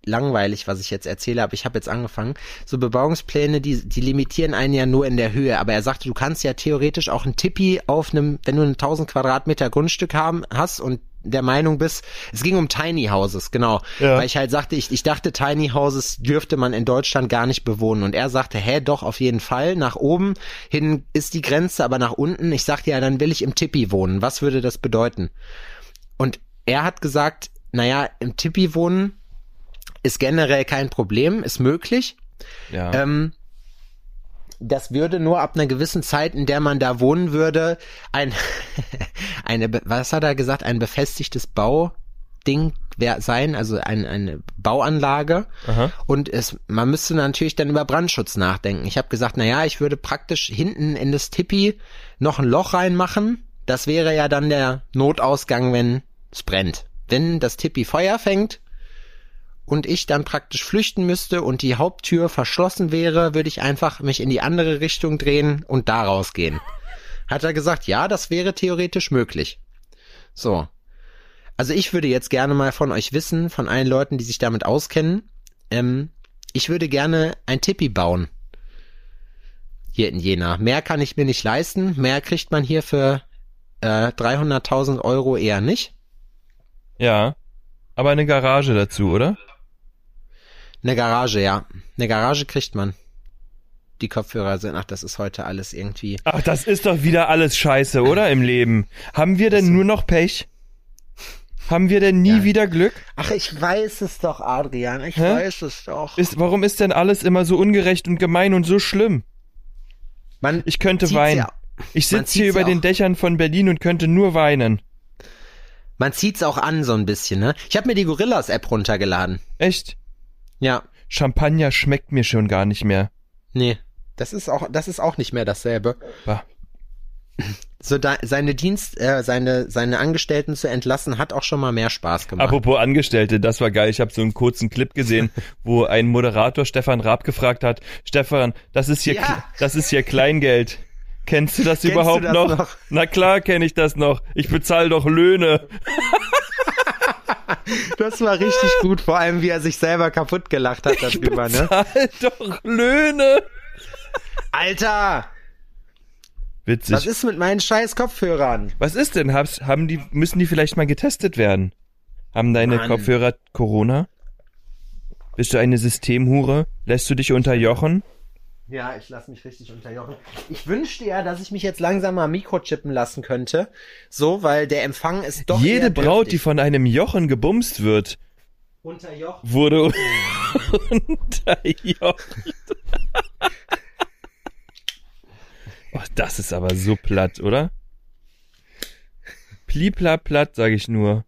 langweilig, was ich jetzt erzähle, aber ich habe jetzt angefangen. So Bebauungspläne, die, die limitieren einen ja nur in der Höhe. Aber er sagte, du kannst ja theoretisch auch ein Tippi auf einem, wenn du ein 1000 Quadratmeter Grundstück haben hast und der Meinung bist, es ging um Tiny Houses, genau. Ja. Weil ich halt sagte, ich, ich dachte, Tiny Houses dürfte man in Deutschland gar nicht bewohnen. Und er sagte, hä, doch, auf jeden Fall. Nach oben hin ist die Grenze, aber nach unten, ich sagte ja, dann will ich im Tippi wohnen. Was würde das bedeuten? Und er hat gesagt, naja, im Tippi wohnen ist generell kein Problem, ist möglich. Ja. Ähm, das würde nur ab einer gewissen Zeit, in der man da wohnen würde, ein, [laughs] eine, was hat er gesagt, ein befestigtes Bauding sein, also ein, eine Bauanlage. Aha. Und es, man müsste natürlich dann über Brandschutz nachdenken. Ich habe gesagt, na ja, ich würde praktisch hinten in das Tippi noch ein Loch reinmachen. Das wäre ja dann der Notausgang, wenn es brennt. Wenn das Tippi Feuer fängt, und ich dann praktisch flüchten müsste und die Haupttür verschlossen wäre, würde ich einfach mich in die andere Richtung drehen und da rausgehen. Hat er gesagt, ja, das wäre theoretisch möglich. So. Also ich würde jetzt gerne mal von euch wissen, von allen Leuten, die sich damit auskennen, ähm, ich würde gerne ein Tippi bauen. Hier in Jena. Mehr kann ich mir nicht leisten. Mehr kriegt man hier für äh, 300.000 Euro eher nicht. ja. Aber eine Garage dazu, oder? Eine Garage, ja. Eine Garage kriegt man. Die Kopfhörer sind, ach, das ist heute alles irgendwie. Ach, das ist doch wieder alles scheiße, oder? Im Leben. Haben wir denn nur noch Pech? Haben wir denn nie Ja. wieder Glück? Ach, ich weiß es doch, Adrian. Ich Hä? weiß es doch. Ist, warum ist denn alles immer so ungerecht und gemein und so schlimm? Man Ich könnte weinen. Ja, Ich sitze hier über den Dächern von Berlin und könnte nur weinen. man zieht's auch an so ein bisschen, ne? Ich habe mir die Gorillas-App runtergeladen. Echt? Ja. Champagner schmeckt mir schon gar nicht mehr. Nee. Das ist auch, das ist auch nicht mehr dasselbe. Bah. So da, seine Dienst, äh, seine, seine Angestellten zu entlassen, hat auch schon mal mehr Spaß gemacht. Apropos Angestellte, das war geil. Ich habe so einen kurzen Clip gesehen, [laughs] wo ein Moderator Stefan Raab gefragt hat: Stefan, das ist hier, Ja. Das ist hier Kleingeld. Kennst du das Kennst überhaupt du das noch? noch? Na klar kenne ich das noch. Ich bezahle doch Löhne. [laughs] Das war richtig gut, vor allem wie er sich selber kaputt gelacht hat darüber, ne? Doch Löhne. Alter! Witzig. Was ist mit meinen scheiß Kopfhörern? Was ist denn? Hab's, haben die, müssen die vielleicht mal getestet werden? Haben deine Mann. Kopfhörer Corona? Bist du eine Systemhure? Lässt du dich unterjochen? Ja, ich lasse mich richtig unterjochen. Ich wünschte ja, dass ich mich jetzt langsam mal mikrochippen lassen könnte. So, weil der Empfang ist doch. Jede Braut, die dürftig. von einem Jochen gebumst wird, unterjochen. wurde [laughs] unterjocht. [laughs] oh, das ist aber so platt, oder? Plipla platt, sag ich nur.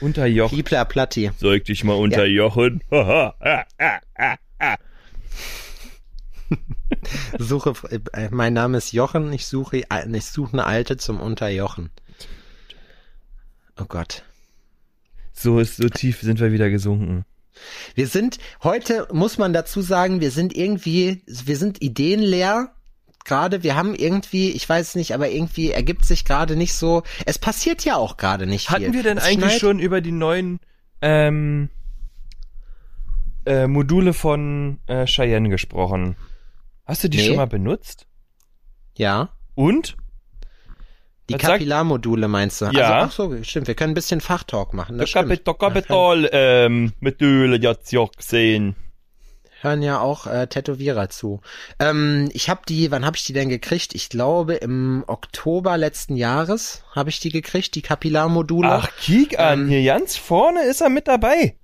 Unterjocht. Piepler Platti. Ich dich mal unterjochen? Haha, ah. [laughs] [laughs] Suche, äh, mein Name ist Jochen. Ich suche, äh, ich suche eine Alte zum Unterjochen. Oh Gott. So ist, so tief sind wir wieder gesunken. Wir sind, heute muss man dazu sagen, wir sind irgendwie, wir sind ideenleer. Gerade, wir haben irgendwie, ich weiß nicht, aber irgendwie ergibt sich gerade nicht so, es passiert ja auch gerade nicht viel. Hatten wir denn Es eigentlich schneit- schon über die neuen ähm, äh, Module von äh, Cheyenne gesprochen? Hast du die Nee. schon mal benutzt? Ja. Und? Die Kapillarmodule meinst du? Ja. Also, ach so, stimmt. Wir können ein bisschen Fachtalk machen. Das Der stimmt. Kapital ähm, Module jetzt ja gesehen. Hören ja auch äh, Tätowierer zu. Ähm, ich habe die, wann habe ich die denn gekriegt? Ich glaube im Oktober letzten Jahres habe ich die gekriegt, die Kapillarmodule. Ach, kiek an, Ähm, hier ganz vorne ist er mit dabei.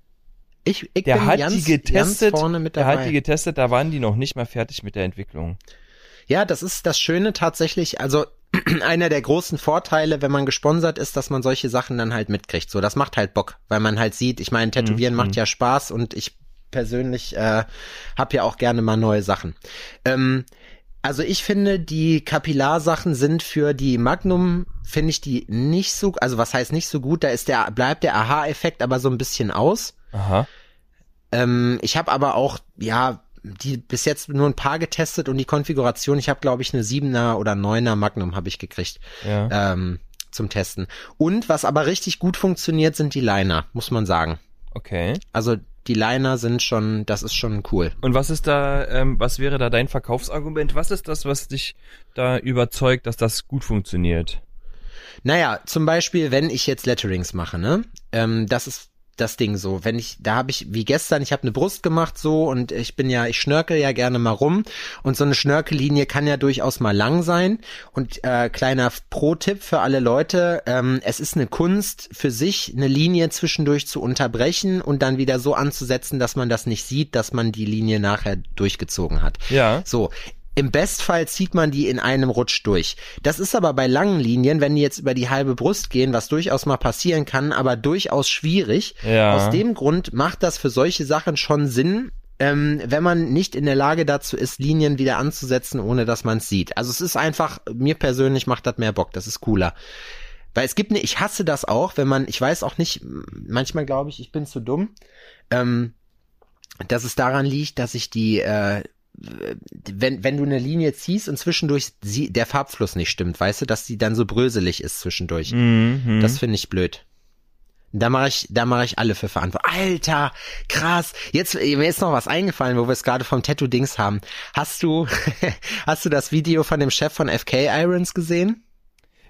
Ich, ich Der bin hat ganz, die getestet. vorne mit der dabei. hat die getestet, da waren die noch nicht mal fertig mit der Entwicklung. Ja, das ist das Schöne tatsächlich. Also [clears throat] einer der großen Vorteile, wenn man gesponsert ist, dass man solche Sachen dann halt mitkriegt. So, das macht halt Bock, weil man halt sieht, ich meine, Tätowieren macht ja Spaß und ich persönlich äh, habe ja auch gerne mal neue Sachen. Ähm, also ich finde, die Kapillarsachen sind für die Magnum, finde ich die nicht so, also was heißt nicht so gut, da ist der, bleibt der Aha-Effekt aber so ein bisschen aus. Aha. Ähm, ich habe aber auch, ja, die bis jetzt nur ein paar getestet und die Konfiguration, ich habe glaube ich eine 7er oder 9er Magnum habe ich gekriegt Ja. ähm, zum Testen. Und was aber richtig gut funktioniert, sind die Liner, muss man sagen. Okay. Also die Liner sind schon, das ist schon cool. Und was ist da, ähm, was wäre da dein Verkaufsargument? Was ist das, was dich da überzeugt, dass das gut funktioniert? Naja, zum Beispiel, wenn ich jetzt Letterings mache, ne? Ähm, das ist das Ding so. Wenn ich, da habe ich, wie gestern, ich habe eine Brust gemacht so und ich bin ja, ich schnörkel ja gerne mal rum und so eine Schnörkellinie kann ja durchaus mal lang sein. Und äh, kleiner Pro-Tipp für alle Leute, ähm, es ist eine Kunst für sich, eine Linie zwischendurch zu unterbrechen und dann wieder so anzusetzen, dass man das nicht sieht, dass man die Linie nachher durchgezogen hat. Ja. So. Im Bestfall zieht man die in einem Rutsch durch. Das ist aber bei langen Linien, wenn die jetzt über die halbe Brust gehen, was durchaus mal passieren kann, aber durchaus schwierig. Ja. Aus dem Grund macht das für solche Sachen schon Sinn, ähm, wenn man nicht in der Lage dazu ist, Linien wieder anzusetzen, ohne dass man es sieht. Also es ist einfach, mir persönlich macht das mehr Bock, das ist cooler. Weil es gibt ne, ich hasse das auch, wenn man, ich weiß auch nicht, manchmal glaube ich, ich bin zu dumm, ähm, dass es daran liegt, dass ich die, äh, wenn, wenn du eine Linie ziehst und zwischendurch sie, der Farbfluss nicht stimmt, weißt du, dass die dann so bröselig ist zwischendurch. Mhm. Das finde ich blöd. Da mache ich, da mache ich alle für verantwortlich. Alter, krass. Jetzt mir ist noch was eingefallen, wo wir es gerade vom Tattoo-Dings haben. Hast du, [laughs] hast du das Video von dem Chef von FK Irons gesehen?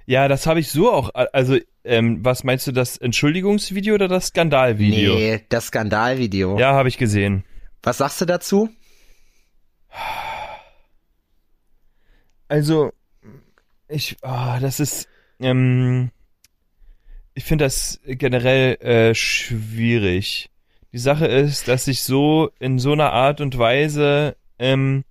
Ja, das habe ich so auch. Also, ähm, was meinst du, das Entschuldigungsvideo oder das Skandalvideo? Nee, das Skandalvideo. Ja, habe ich gesehen. Was sagst du dazu? Also, ich, ah, das ist, ähm, ich finde das generell äh, schwierig. Die Sache ist, dass sich so in so einer Art und Weise ähm,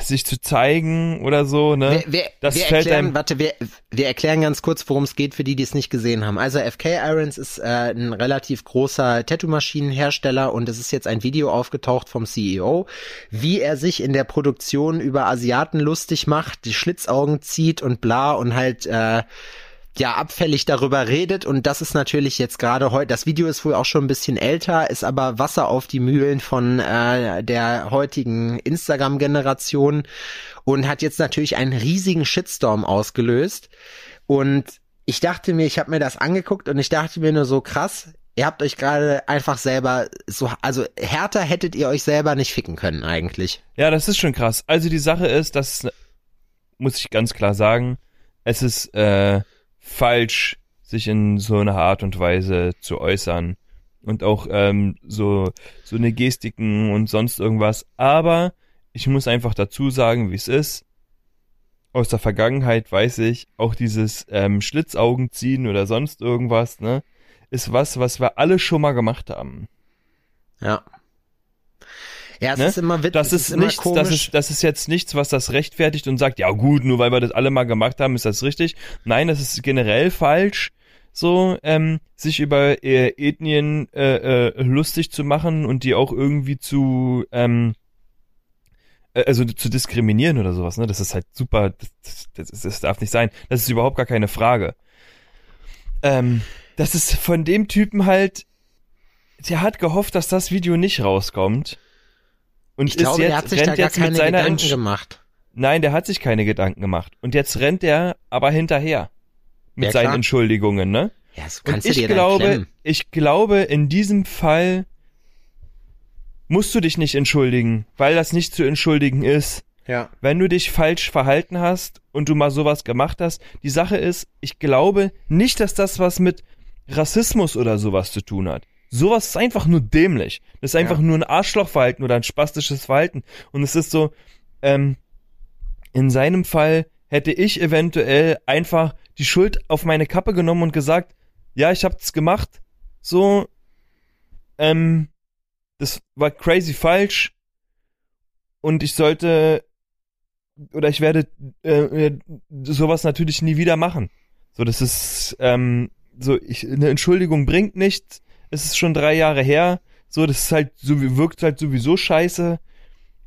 sich zu zeigen oder so, ne? Wir, wir, das wir fällt erklären, einem. warte, wir, wir erklären ganz kurz, worum es geht für die, die es nicht gesehen haben. Also FK Irons ist äh, ein relativ großer Tattoo-Maschinenhersteller und es ist jetzt ein Video aufgetaucht vom CEO, wie er sich in der Produktion über Asiaten lustig macht, die Schlitzaugen zieht und bla und halt äh, ja abfällig darüber redet und das ist natürlich jetzt gerade heute, das Video ist wohl auch schon ein bisschen älter, ist aber Wasser auf die Mühlen von äh, der heutigen Instagram-Generation und hat jetzt natürlich einen riesigen Shitstorm ausgelöst und ich dachte mir, ich habe mir das angeguckt und ich dachte mir nur so krass, ihr habt euch gerade einfach selber so, also härter hättet ihr euch selber nicht ficken können eigentlich. Ja, das ist schon krass. Also die Sache ist, dass muss ich ganz klar sagen, es ist äh, falsch, sich in so einer Art und Weise zu äußern und auch ähm, so so eine Gestiken und sonst irgendwas. Aber ich muss einfach dazu sagen, wie es ist. Aus der Vergangenheit weiß ich, auch dieses ähm, Schlitzaugen ziehen oder sonst irgendwas, ne, ist was, was wir alle schon mal gemacht haben. Ja. Ja, es Ne? ist immer witzig. Das ist, immer nichts, komisch. das ist, das ist jetzt nichts, was das rechtfertigt und sagt, ja gut, nur weil wir das alle mal gemacht haben, ist das richtig. Nein, das ist generell falsch, so ähm, sich über äh, Ethnien äh, äh, lustig zu machen und die auch irgendwie zu ähm, äh, also zu diskriminieren oder sowas. Ne, das ist halt super. Das, das, das, das darf nicht sein. Das ist überhaupt gar keine Frage. Ähm, das ist von dem Typen halt. Der hat gehofft, dass das Video nicht rauskommt. Und ich glaube, jetzt, der hat sich da gar keine Gedanken Entsch- gemacht. Nein, der hat sich keine Gedanken gemacht. Und jetzt rennt er aber hinterher. Mit Ja, seinen klar. Entschuldigungen, ne? Ja, das Und kannst du ich dir glaube, klemmen. ich glaube, in diesem Fall musst du dich nicht entschuldigen, weil das nicht zu entschuldigen ist. Ja. Wenn du dich falsch verhalten hast und du mal sowas gemacht hast, die Sache ist, ich glaube nicht, dass das was mit Rassismus oder sowas zu tun hat. Sowas ist einfach nur dämlich. Das ist einfach Ja. nur ein Arschlochverhalten oder ein spastisches Verhalten. Und es ist so, ähm, in seinem Fall hätte ich eventuell einfach die Schuld auf meine Kappe genommen und gesagt, ja, ich hab's gemacht. So, ähm, das war crazy falsch. Und ich sollte oder ich werde äh, äh, sowas natürlich nie wieder machen. So, das ist ähm, so, ich, eine Entschuldigung bringt nichts. Es ist schon drei Jahre her. So, das ist halt so wirkt halt sowieso scheiße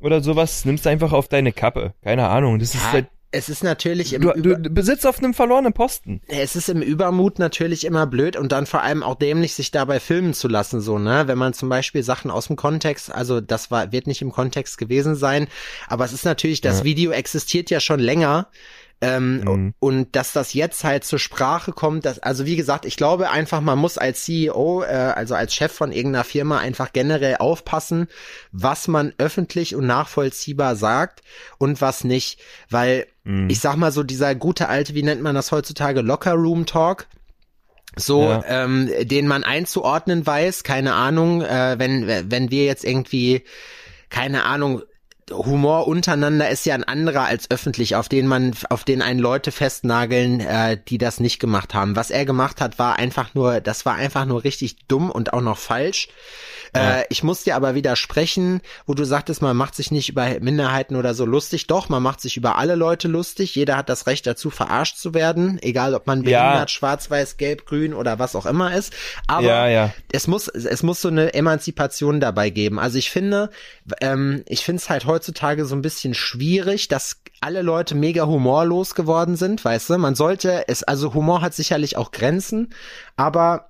oder sowas. Nimmst einfach auf deine Kappe. Keine Ahnung. Das ist Ja, halt es ist natürlich im du, Über du besitzt auf einem verlorenen Posten. es ist im Übermut natürlich immer blöd und dann vor allem auch dämlich, sich dabei filmen zu lassen, so, ne? Wenn man zum Beispiel Sachen aus dem Kontext, also das war, wird nicht im Kontext gewesen sein, aber es ist natürlich, das Ja. Video existiert ja schon länger. Ähm, Mhm. Und dass das jetzt halt zur Sprache kommt, das, also wie gesagt, ich glaube einfach, man muss als CEO, äh, also als Chef von irgendeiner Firma einfach generell aufpassen, was man öffentlich und nachvollziehbar sagt und was nicht. Weil Mhm. ich sag mal so, dieser gute alte, wie nennt man das heutzutage, Locker Room Talk, so, Ja. ähm, den man einzuordnen weiß, keine Ahnung, äh, wenn, wenn wir jetzt irgendwie, keine Ahnung, Humor untereinander ist ja ein anderer als öffentlich, auf den man, auf den einen Leute festnageln, äh, die das nicht gemacht haben. Was er gemacht hat, war einfach nur, das war einfach nur richtig dumm und auch noch falsch. Äh, ich muss dir aber widersprechen, wo du sagtest, man macht sich nicht über Minderheiten oder so lustig. Doch, man macht sich über alle Leute lustig. Jeder hat das Recht dazu, verarscht zu werden, egal ob man Ja. behindert, schwarz, weiß, gelb, grün oder was auch immer ist. Aber Ja, ja. es muss, es muss so eine Emanzipation dabei geben. Also ich finde, ähm, ich finde es halt heutzutage so ein bisschen schwierig, dass alle Leute mega humorlos geworden sind, weißt du? Man sollte es, also Humor hat sicherlich auch Grenzen, aber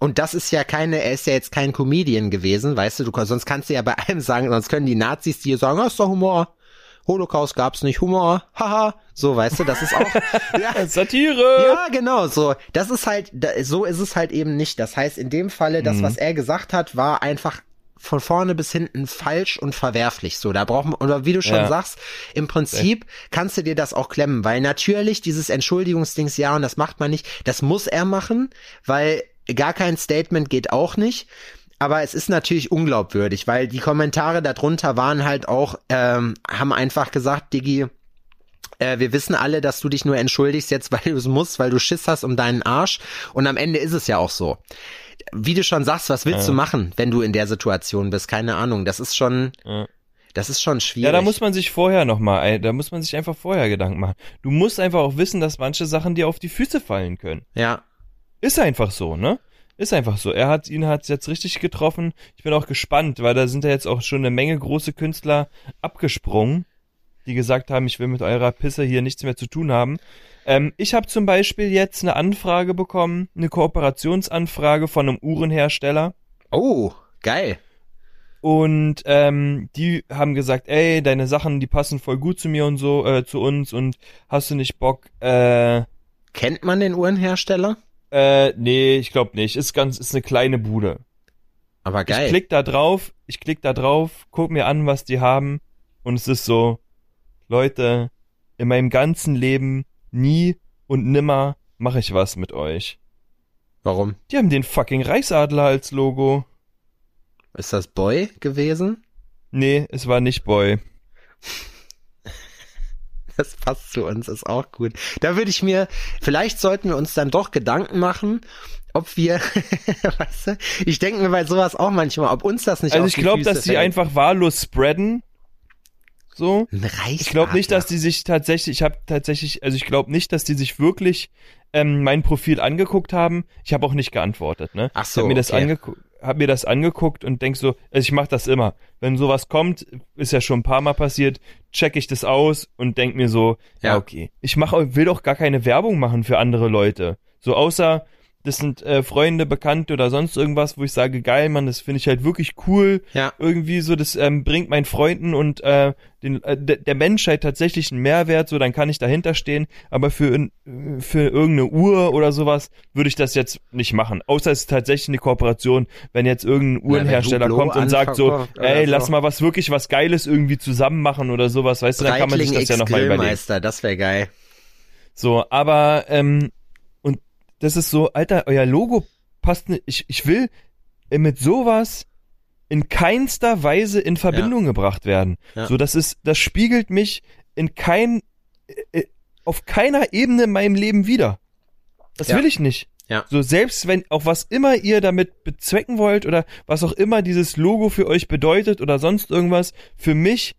und das ist ja keine, er ist ja jetzt kein Comedian gewesen, weißt du, du sonst kannst du ja bei allem sagen, sonst können die Nazis dir sagen, ah, ist doch Humor. Holocaust gab's nicht, Humor, haha, so, weißt du, das ist auch, [laughs] ja, Satire! ja, genau, so. Das ist halt, so ist es halt eben nicht. Das heißt, in dem Falle, das, was er gesagt hat, war einfach von vorne bis hinten falsch und verwerflich. So, da braucht man, oder wie du schon Ja. sagst, im Prinzip kannst du dir das auch klemmen, weil natürlich dieses Entschuldigungsdings, ja, und das macht man nicht, das muss er machen, weil gar kein Statement geht auch nicht. Aber es ist natürlich unglaubwürdig, weil die Kommentare darunter waren halt auch, ähm, haben einfach gesagt, Digi, äh, wir wissen alle, dass du dich nur entschuldigst jetzt, [laughs] weil du es musst, weil du Schiss hast um deinen Arsch. Und am Ende ist es ja auch so. Wie du schon sagst, was willst du machen, wenn du in der Situation bist? Keine Ahnung. Das ist schon, Ja. das ist schon schwierig. Ja, da muss man sich vorher nochmal, da muss man sich einfach vorher Gedanken machen. Du musst einfach auch wissen, dass manche Sachen dir auf die Füße fallen können. ja, Ist einfach so, ne? Ist einfach so. Er hat ihn hat's jetzt richtig getroffen. Ich bin auch gespannt, weil da sind ja jetzt auch schon eine Menge große Künstler abgesprungen, die gesagt haben, ich will mit eurer Pisse hier nichts mehr zu tun haben. Ähm, ich habe zum Beispiel jetzt eine Anfrage bekommen, eine Kooperationsanfrage von einem Uhrenhersteller. oh, geil. Und ähm, die haben gesagt, ey, deine Sachen, die passen voll gut zu mir und so, äh, zu uns und hast du nicht Bock, äh, Kennt man den Uhrenhersteller? Äh, nee, ich glaube nicht. Ist ganz, ist eine kleine Bude. Aber Ich geil. klick da drauf, ich klick da drauf, guck mir an, was die haben und es ist so, Leute, in meinem ganzen Leben nie und nimmer mache ich was mit euch. Warum? Die haben den fucking Reichsadler als Logo. Ist das Boy gewesen? Nee, es war nicht Boy. [laughs] Das passt zu uns, ist auch gut. Da würde ich mir, vielleicht sollten wir uns dann doch Gedanken machen, ob wir, [laughs] weißt du, ich denke mir bei sowas auch manchmal, ob uns das nicht Also ich die glaube, dass die fällt. einfach wahllos spreaden. So. Ich glaube nicht, dass die sich tatsächlich, ich habe tatsächlich, also ich glaube nicht, dass die sich wirklich ähm, mein Profil angeguckt haben. Ich habe auch nicht geantwortet, ne? Ach ich so, habe mir das okay. angeguckt, habe mir das angeguckt und denk so, also ich mache das immer. Wenn sowas kommt, ist ja schon ein paar Mal passiert, check ich das aus und denk mir so, ja, Ja. okay. Ich mache, will doch gar keine Werbung machen für andere Leute. So außer das sind äh, Freunde, Bekannte oder sonst irgendwas, wo ich sage, geil, Mann, das finde ich halt wirklich cool. Ja. Irgendwie so, das ähm, bringt meinen Freunden und äh, den, äh, der, Menschheit tatsächlich einen Mehrwert, so dann kann ich dahinter stehen. Aber für, für irgendeine Uhr oder sowas würde ich das jetzt nicht machen. Außer es ist tatsächlich eine Kooperation, wenn jetzt irgendein Uhrenhersteller Hublot kommt und sagt so, ey, lass mal was wirklich was Geiles irgendwie zusammen machen oder sowas, weißt du, dann kann man sich das ja nochmal überlegen. Das wäre geil. So, aber ähm, das ist so, Alter, euer Logo passt nicht. Ich, ich will mit sowas in keinster Weise in Verbindung gebracht werden. Ja. So, das ist, das spiegelt mich in kein, äh, äh, auf keiner Ebene in meinem Leben wieder. Das Ja. will ich nicht. Ja. So, selbst wenn, auch was immer ihr damit bezwecken wollt oder was auch immer dieses Logo für euch bedeutet oder sonst irgendwas, für mich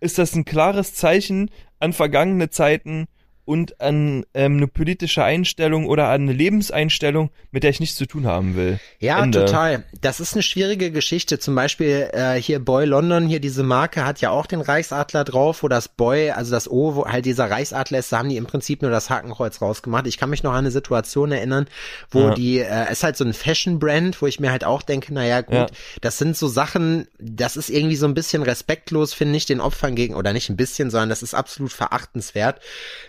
ist das ein klares Zeichen an vergangene Zeiten und an ähm, eine politische Einstellung oder an eine Lebenseinstellung, mit der ich nichts zu tun haben will. Ja, Ende. total. Das ist eine schwierige Geschichte. Zum Beispiel äh, hier Boy London, hier diese Marke hat ja auch den Reichsadler drauf, wo das Boy, also das O, wo halt dieser Reichsadler ist, da haben die im Prinzip nur das Hakenkreuz rausgemacht. Ich kann mich noch an eine Situation erinnern, wo Ja. die, äh, es ist halt so ein Fashion-Brand, wo ich mir halt auch denke, naja gut, Ja. das sind so Sachen, das ist irgendwie so ein bisschen respektlos, finde ich, den Opfern gegen, oder nicht ein bisschen, sondern das ist absolut verachtenswert.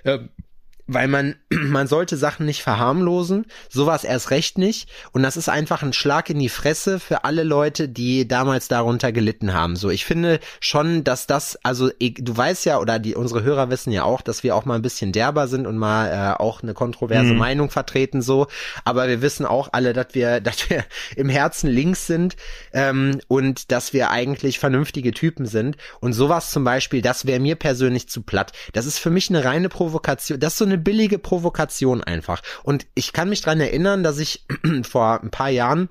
Ähm, weil man, [clears throat] man sollte Sachen nicht verharmlosen, sowas erst recht nicht. Und das ist einfach ein Schlag in die Fresse für alle Leute, die damals darunter gelitten haben. So, ich finde schon, dass das, also ich, du weißt ja, oder die unsere Hörer wissen ja auch, dass wir auch mal ein bisschen derber sind und mal äh, auch eine kontroverse Mhm. Meinung vertreten, so. Aber wir wissen auch alle, dass wir, [laughs] dass wir im Herzen links sind ähm, und dass wir eigentlich vernünftige Typen sind. Und sowas zum Beispiel, das wäre mir persönlich zu platt. Das ist für mich eine reine Provokation. Das ist so eine billige Provokation einfach. Und ich kann mich dran erinnern, dass ich [clears throat] vor ein paar Jahren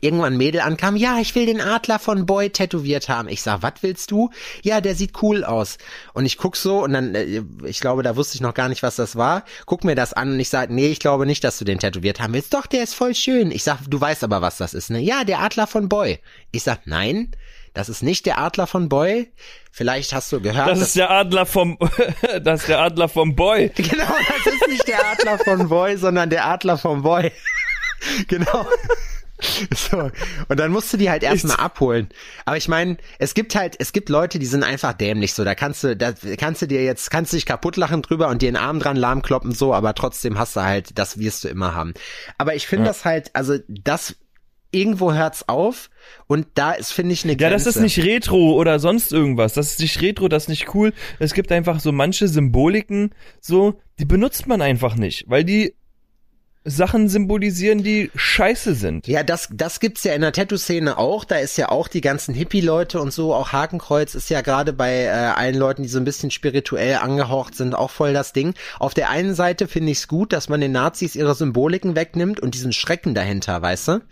irgendwann ein Mädel ankam, ja, ich will den Adler von Boy tätowiert haben. Ich sag, was willst du? Ja, der sieht cool aus. Und ich guck so und dann, äh, ich glaube, da wusste ich noch gar nicht, was das war. Guck mir das an und ich sag, nee, ich glaube nicht, dass du den tätowiert haben willst. Doch, der ist voll schön. Ich sag, du weißt aber, was das ist, ne? Ja, der Adler von Boy. Ich sag, nein, das ist nicht der Adler von Boy. Vielleicht hast du gehört. Das ist der Adler vom, [laughs] das ist der Adler vom Boy. [laughs] Genau, das ist nicht der Adler von Boy, sondern der Adler vom Boy. [laughs] genau. So. Und dann musst du die halt erstmal abholen. Aber ich meine, es gibt halt, es gibt Leute, die sind einfach dämlich so. Da kannst du, da kannst du dir jetzt, kannst du dich kaputt lachen drüber und dir den Arm dran lahm kloppen so, aber trotzdem hast du halt, das wirst du immer haben. Aber ich finde das halt, also das, irgendwo hört's auf und da ist, finde ich, eine Ja, Grenze. das ist nicht Retro oder sonst irgendwas. Das ist nicht Retro, das ist nicht cool. Es gibt einfach so manche Symboliken, so, die benutzt man einfach nicht, weil die Sachen symbolisieren, die scheiße sind. Ja, das, das gibt's ja in der Tattoo-Szene auch. Da ist ja auch die ganzen Hippie-Leute und so. Auch Hakenkreuz ist ja gerade bei äh, allen Leuten, die so ein bisschen spirituell angehaucht sind, auch voll das Ding. Auf der einen Seite finde ich es gut, dass man den Nazis ihre Symboliken wegnimmt und diesen Schrecken dahinter, weißt du?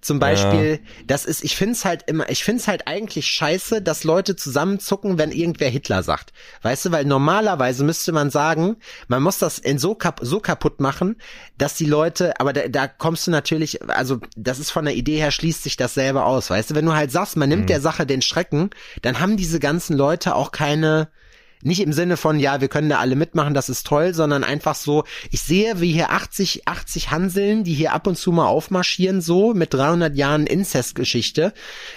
Zum Beispiel, das ist, ich find's halt immer, ich find's halt eigentlich scheiße, dass Leute zusammenzucken, wenn irgendwer Hitler sagt. Weißt du, weil normalerweise müsste man sagen, man muss das in so, kap so kaputt machen, dass die Leute, aber da, da kommst du natürlich, also das ist von der Idee her, schließt sich das selber aus, weißt du, wenn du halt sagst, man nimmt der Sache den Schrecken, dann haben diese ganzen Leute auch keine, nicht im Sinne von, ja, wir können da alle mitmachen, das ist toll, sondern einfach so, ich sehe, wie hier 80, 80 Hanseln, die hier ab und zu mal aufmarschieren, so mit 300 Jahren Inzestgeschichte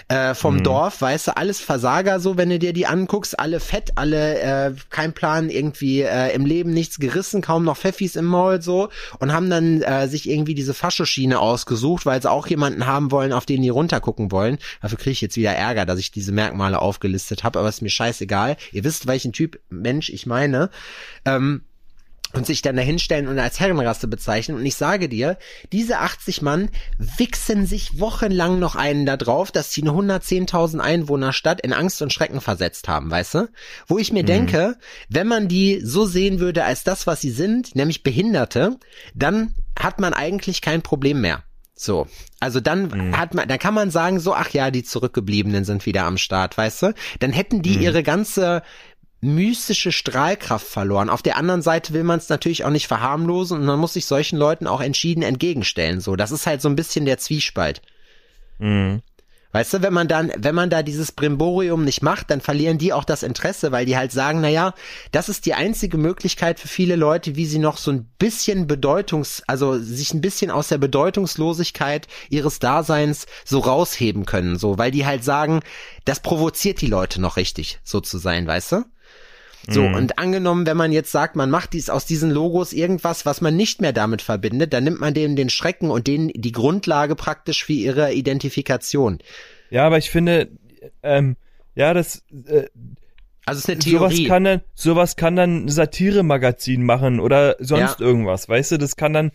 äh, vom Dorf, weißt du, alles Versager so, wenn du dir die anguckst, alle fett, alle äh, kein Plan, irgendwie äh, im Leben nichts gerissen, kaum noch Pfeffis im Maul so und haben dann äh, sich irgendwie diese Faschoschiene ausgesucht, weil sie auch jemanden haben wollen, auf den die runtergucken wollen. Dafür kriege ich jetzt wieder Ärger, dass ich diese Merkmale aufgelistet habe, aber ist mir scheißegal. Ihr wisst, welchen Typ Typ Mensch ich meine, ähm, und sich dann dahinstellen und als Herrenrasse bezeichnen. Und ich sage dir, diese 80 Mann wichsen sich wochenlang noch einen da drauf, dass sie eine 110.000 Einwohner Stadt in Angst und Schrecken versetzt haben, weißt du? Wo ich mir denke, wenn man die so sehen würde als das, was sie sind, nämlich Behinderte, dann hat man eigentlich kein Problem mehr. So. Also dann hat man, dann kann man sagen so, ach ja, die Zurückgebliebenen sind wieder am Start, weißt du? Dann hätten die ihre ganze mystische Strahlkraft verloren. Auf der anderen Seite will man es natürlich auch nicht verharmlosen und man muss sich solchen Leuten auch entschieden entgegenstellen. So, das ist halt so ein bisschen der Zwiespalt. Weißt du, wenn man dann, wenn man da dieses Brimborium nicht macht, dann verlieren die auch das Interesse, weil die halt sagen, na ja, das ist die einzige Möglichkeit für viele Leute, wie sie noch so ein bisschen Bedeutungs, also sich ein bisschen aus der Bedeutungslosigkeit ihres Daseins so rausheben können, so, weil die halt sagen, das provoziert die Leute noch richtig, so zu sein, weißt du? So, und angenommen, wenn man jetzt sagt, man macht dies aus diesen Logos irgendwas, was man nicht mehr damit verbindet, dann nimmt man denen den Schrecken und denen die Grundlage praktisch für ihre Identifikation. Ja, aber ich finde, ähm, ja, das, äh, Also es ist eine sowas Theorie. kann dann, sowas kann dann ein Satire-Magazin machen oder sonst Ja. irgendwas, weißt du, das kann dann,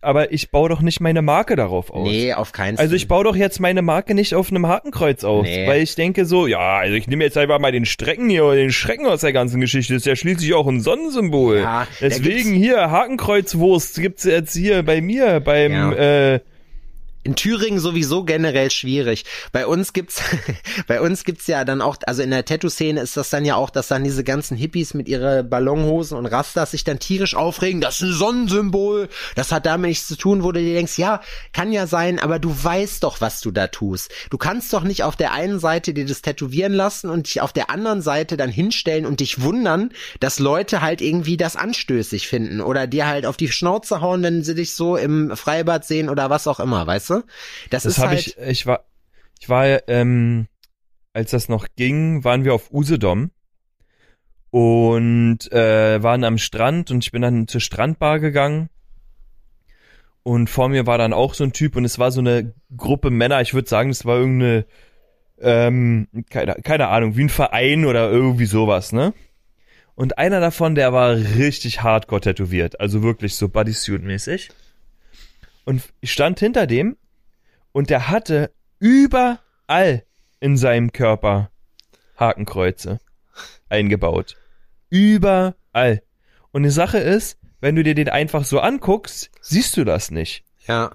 aber ich baue doch nicht meine Marke darauf aus. nee, auf keinen Fall. Also ich baue doch jetzt meine Marke nicht auf einem Hakenkreuz auf, Nee. weil ich denke so, ja, also ich nehme jetzt einfach mal den Strecken hier oder den Schrecken aus der ganzen Geschichte. Das ist ja schließlich auch ein Sonnensymbol. Ja, Deswegen hier Hakenkreuzwurst gibt's jetzt hier bei mir beim Ja. äh, in Thüringen sowieso generell schwierig. Bei uns gibt's, [laughs] bei uns gibt's ja dann auch, also in der Tattoo-Szene ist das dann ja auch, dass dann diese ganzen Hippies mit ihre Ballonhosen und Rastas sich dann tierisch aufregen. Das ist ein Sonnensymbol. Das hat damit nichts zu tun, wo du dir denkst, ja, kann ja sein, aber du weißt doch, was du da tust. Du kannst doch nicht auf der einen Seite dir das tätowieren lassen und dich auf der anderen Seite dann hinstellen und dich wundern, dass Leute halt irgendwie das anstößig finden oder dir halt auf die Schnauze hauen, wenn sie dich so im Freibad sehen oder was auch immer, weißt du? Das, Das ist habe halt, ich, ich war, ich war, ähm, als das noch ging, waren wir auf Usedom und äh, waren am Strand und ich bin dann zur Strandbar gegangen und vor mir war dann auch so ein Typ und es war so eine Gruppe Männer, ich würde sagen, es war irgendeine, ähm, keine, keine Ahnung, wie ein Verein oder irgendwie sowas, ne? Und einer davon, der war richtig hardcore tätowiert, also wirklich so Bodysuit-mäßig. Und ich stand hinter dem und der hatte überall in seinem Körper Hakenkreuze eingebaut. Überall. Und die Sache ist, wenn du dir den einfach so anguckst, siehst du das nicht. ja,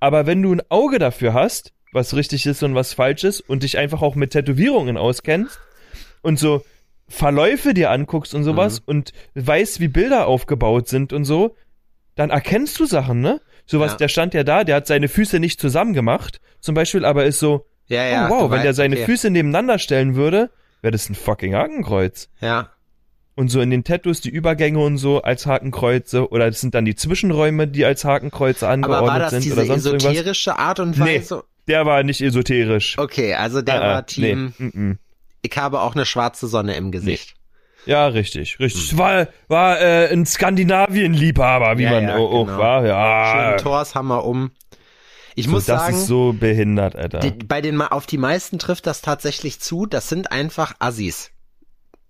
Aber wenn du ein Auge dafür hast, was richtig ist und was falsch ist und dich einfach auch mit Tätowierungen auskennst und so Verläufe dir anguckst und sowas und weißt, wie Bilder aufgebaut sind und so, dann erkennst du Sachen, ne? Sowas, Ja. der stand ja da, der hat seine Füße nicht zusammen gemacht, zum Beispiel, aber ist so, ja, ja. oh, wow, wenn der seine okay. Füße nebeneinander stellen würde, wäre das ein fucking Hakenkreuz. Ja, Und so in den Tattoos die Übergänge und so als Hakenkreuze oder das sind dann die Zwischenräume, die als Hakenkreuze angeordnet aber war das sind diese oder sonst irgendwas. esoterische Art und Nee. Weise? Der war nicht esoterisch. Okay, also der Ah, war ah, Team, Nee, mm, mm. ich habe auch eine schwarze Sonne im Gesicht. Ja, richtig, richtig. Hm. War, war äh, ein Skandinavien-Liebhaber, wie Ja, man ja, auch genau. war. Ja, Schönen Torshammer um. Ich so, muss das sagen, ist so behindert, Alter. die, bei den auf die meisten trifft das tatsächlich zu. Das sind einfach Assis.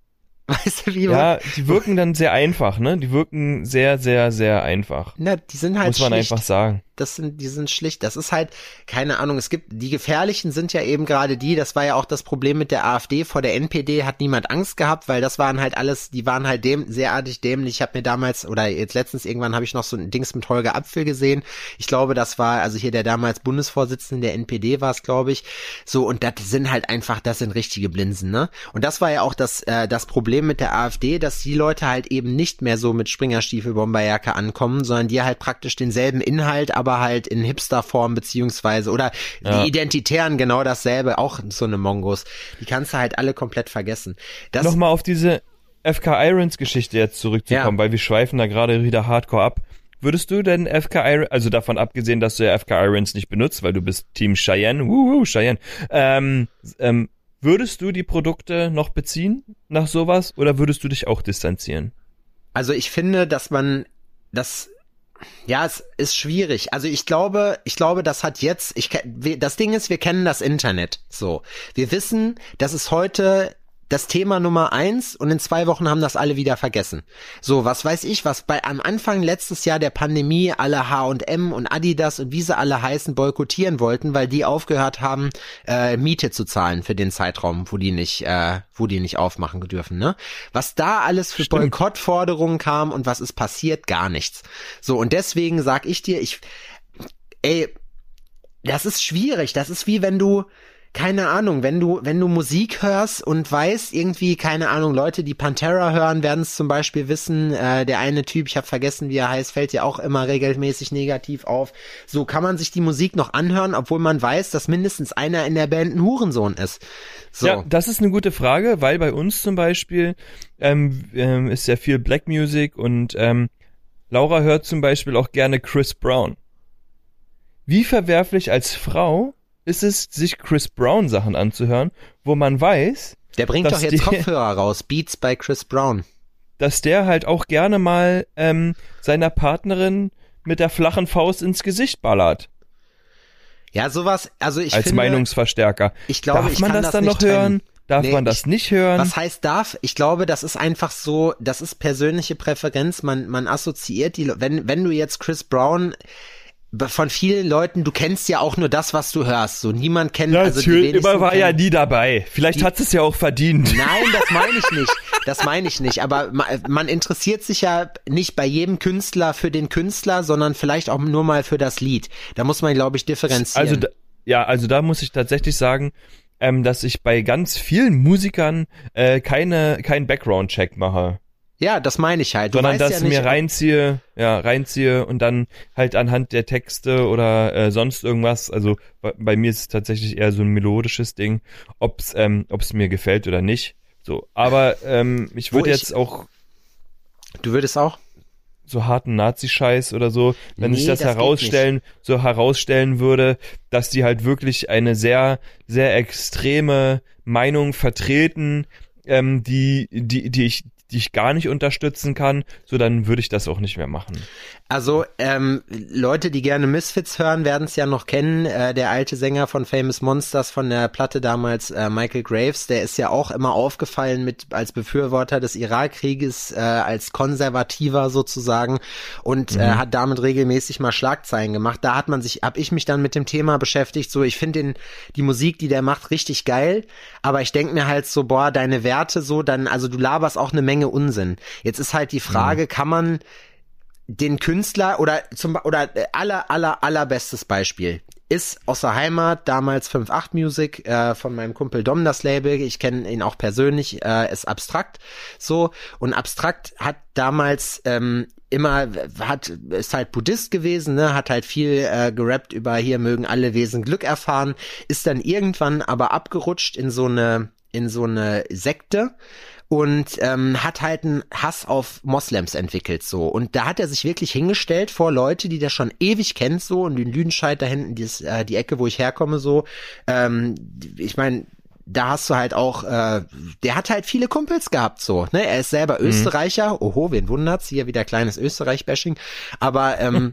[laughs] Weißt du, wie man, ja, die wirken dann sehr einfach, ne? Die wirken sehr, sehr, sehr einfach. na, die sind halt Muss man schlicht. einfach sagen. Das sind, die sind schlicht. Das ist halt, keine Ahnung, es gibt, die gefährlichen sind ja eben gerade die, das war ja auch das Problem mit der AfD. Vor der NPD hat niemand Angst gehabt, weil das waren halt alles, die waren halt dem, sehrartig dämlich. Ich habe mir damals, oder jetzt letztens irgendwann habe ich noch so ein Dings mit Holger Apfel gesehen. Ich glaube, das war, also hier der damals Bundesvorsitzende der NPD war es, glaube ich. So, und das sind halt einfach, das sind richtige Blinsen, ne? Und das war ja auch das, äh, das Problem mit der AfD, dass die Leute halt eben nicht mehr so mit Springerstiefel, Bomberjacke ankommen, sondern die halt praktisch denselben Inhalt, aber halt in Hipsterform beziehungsweise oder Ja. die Identitären genau dasselbe, auch so eine Mongos. Die kannst du halt alle komplett vergessen. Das, Nochmal auf diese FK Irons Geschichte jetzt zurückzukommen, Ja. weil wir schweifen da gerade wieder hardcore ab. Würdest du denn FK Irons, also davon abgesehen, dass du ja FK Irons nicht benutzt, weil du bist Team Cheyenne, wuhu, Cheyenne, ähm, ähm, würdest du die Produkte noch beziehen nach sowas oder würdest du dich auch distanzieren? Also ich finde, dass man das ja, es ist schwierig. Also ich glaube, ich glaube, das hat jetzt, ich das Ding ist, wir kennen das Internet so. Wir wissen, dass es heute das Thema Nummer eins und in zwei Wochen haben das alle wieder vergessen. So, was weiß ich, was bei am Anfang letztes Jahr der Pandemie alle H&M und Adidas und wie sie alle heißen boykottieren wollten, weil die aufgehört haben, äh, Miete zu zahlen für den Zeitraum, wo die nicht, äh, wo die nicht aufmachen dürfen, ne? Was da alles für Stimmt. Boykottforderungen kam und was ist passiert, gar nichts. So, und deswegen sag ich dir, ich, ey, das ist schwierig. Das ist wie wenn du, keine Ahnung, wenn du, wenn du Musik hörst und weißt, irgendwie, keine Ahnung, Leute, die Pantera hören, werden es zum Beispiel wissen, äh, der eine Typ, ich habe vergessen, wie er heißt, fällt dir auch immer regelmäßig negativ auf. So kann man sich die Musik noch anhören, obwohl man weiß, dass mindestens einer in der Band ein Hurensohn ist. So. Ja, das ist eine gute Frage, weil bei uns zum Beispiel ähm, ähm, ist ja viel Black Music und ähm, Laura hört zum Beispiel auch gerne Chris Brown. Wie verwerflich als Frau ist es, sich Chris Brown Sachen anzuhören, wo man weiß, der bringt doch jetzt die- Kopfhörer raus, Beats bei Chris Brown. dass der halt auch gerne mal ähm, seiner Partnerin mit der flachen Faust ins Gesicht ballert Ja, sowas, also ich als finde, Meinungsverstärker. ich glaube, Darf ich man kann das, das dann noch hören? trennen. Darf Nee, man das ich- nicht hören? Was heißt darf? Ich glaube, das ist einfach so, das ist persönliche Präferenz. Man, man assoziiert die, wenn, wenn du jetzt Chris Brown von vielen Leuten, du kennst ja auch nur das, was du hörst. So niemand kennt, ja, also die immer war ja nie dabei. Vielleicht hat es ja auch verdient. Nein, das [laughs] meine ich nicht. Das meine ich nicht. Aber ma- man interessiert sich ja nicht bei jedem Künstler für den Künstler, sondern vielleicht auch nur mal für das Lied. Da muss man, glaube ich, differenzieren. Also da, ja, also da muss ich tatsächlich sagen, ähm, dass ich bei ganz vielen Musikern äh, keine keinen Background-Check mache, ja, das meine ich halt. Du sondern dass ja ich mir reinziehe, ja reinziehe und dann halt anhand der Texte oder äh, sonst irgendwas. Also bei, bei mir ist es tatsächlich eher so ein melodisches Ding, ob's ähm, ob's mir gefällt oder nicht. So, aber ähm, ich würde ich- jetzt auch Du würdest auch? so harten Nazi-Scheiß oder so, wenn Nee, sich das, das herausstellen, so herausstellen würde, dass die halt wirklich eine sehr, sehr extreme Meinung vertreten, ähm, die, die, die ich, die ich gar nicht unterstützen kann, so dann würde ich das auch nicht mehr machen. Also ähm, Leute, die gerne Misfits hören, werden es ja noch kennen. Äh, der alte Sänger von Famous Monsters von der Platte damals, äh, Michael Graves, der ist ja auch immer aufgefallen mit als Befürworter des Irakkrieges, äh, als Konservativer sozusagen und äh, hat damit regelmäßig mal Schlagzeilen gemacht. Da hat man sich, hab ich mich dann mit dem Thema beschäftigt. So, ich finde den die Musik, die der macht, richtig geil, aber ich denk mir halt so, boah, deine Werte so, dann, also du laberst auch eine Menge Unsinn. Jetzt ist halt die Frage, kann man den Künstler oder zum oder äh, aller aller allerbestes Beispiel ist aus der Heimat damals 5.8 Music äh, von meinem Kumpel Dom das Label. Ich kenne ihn auch persönlich, äh, ist abstrakt so und abstrakt hat damals ähm, immer hat ist halt Buddhist gewesen, ne, hat halt viel äh, gerappt über hier mögen alle Wesen Glück erfahren, ist dann irgendwann aber abgerutscht in so eine in so eine Sekte und ähm, hat halt einen Hass auf Moslems entwickelt so. Und da hat er sich wirklich hingestellt vor Leute, die der schon ewig kennt so und in Lüdenscheid da hinten die, äh, die Ecke, wo ich herkomme so. Ähm, ich meine da hast du halt auch, äh, der hat halt viele Kumpels gehabt, so, ne? Er ist selber Österreicher, oho, wen wundert's, hier wieder kleines Österreich-Bashing, aber ähm,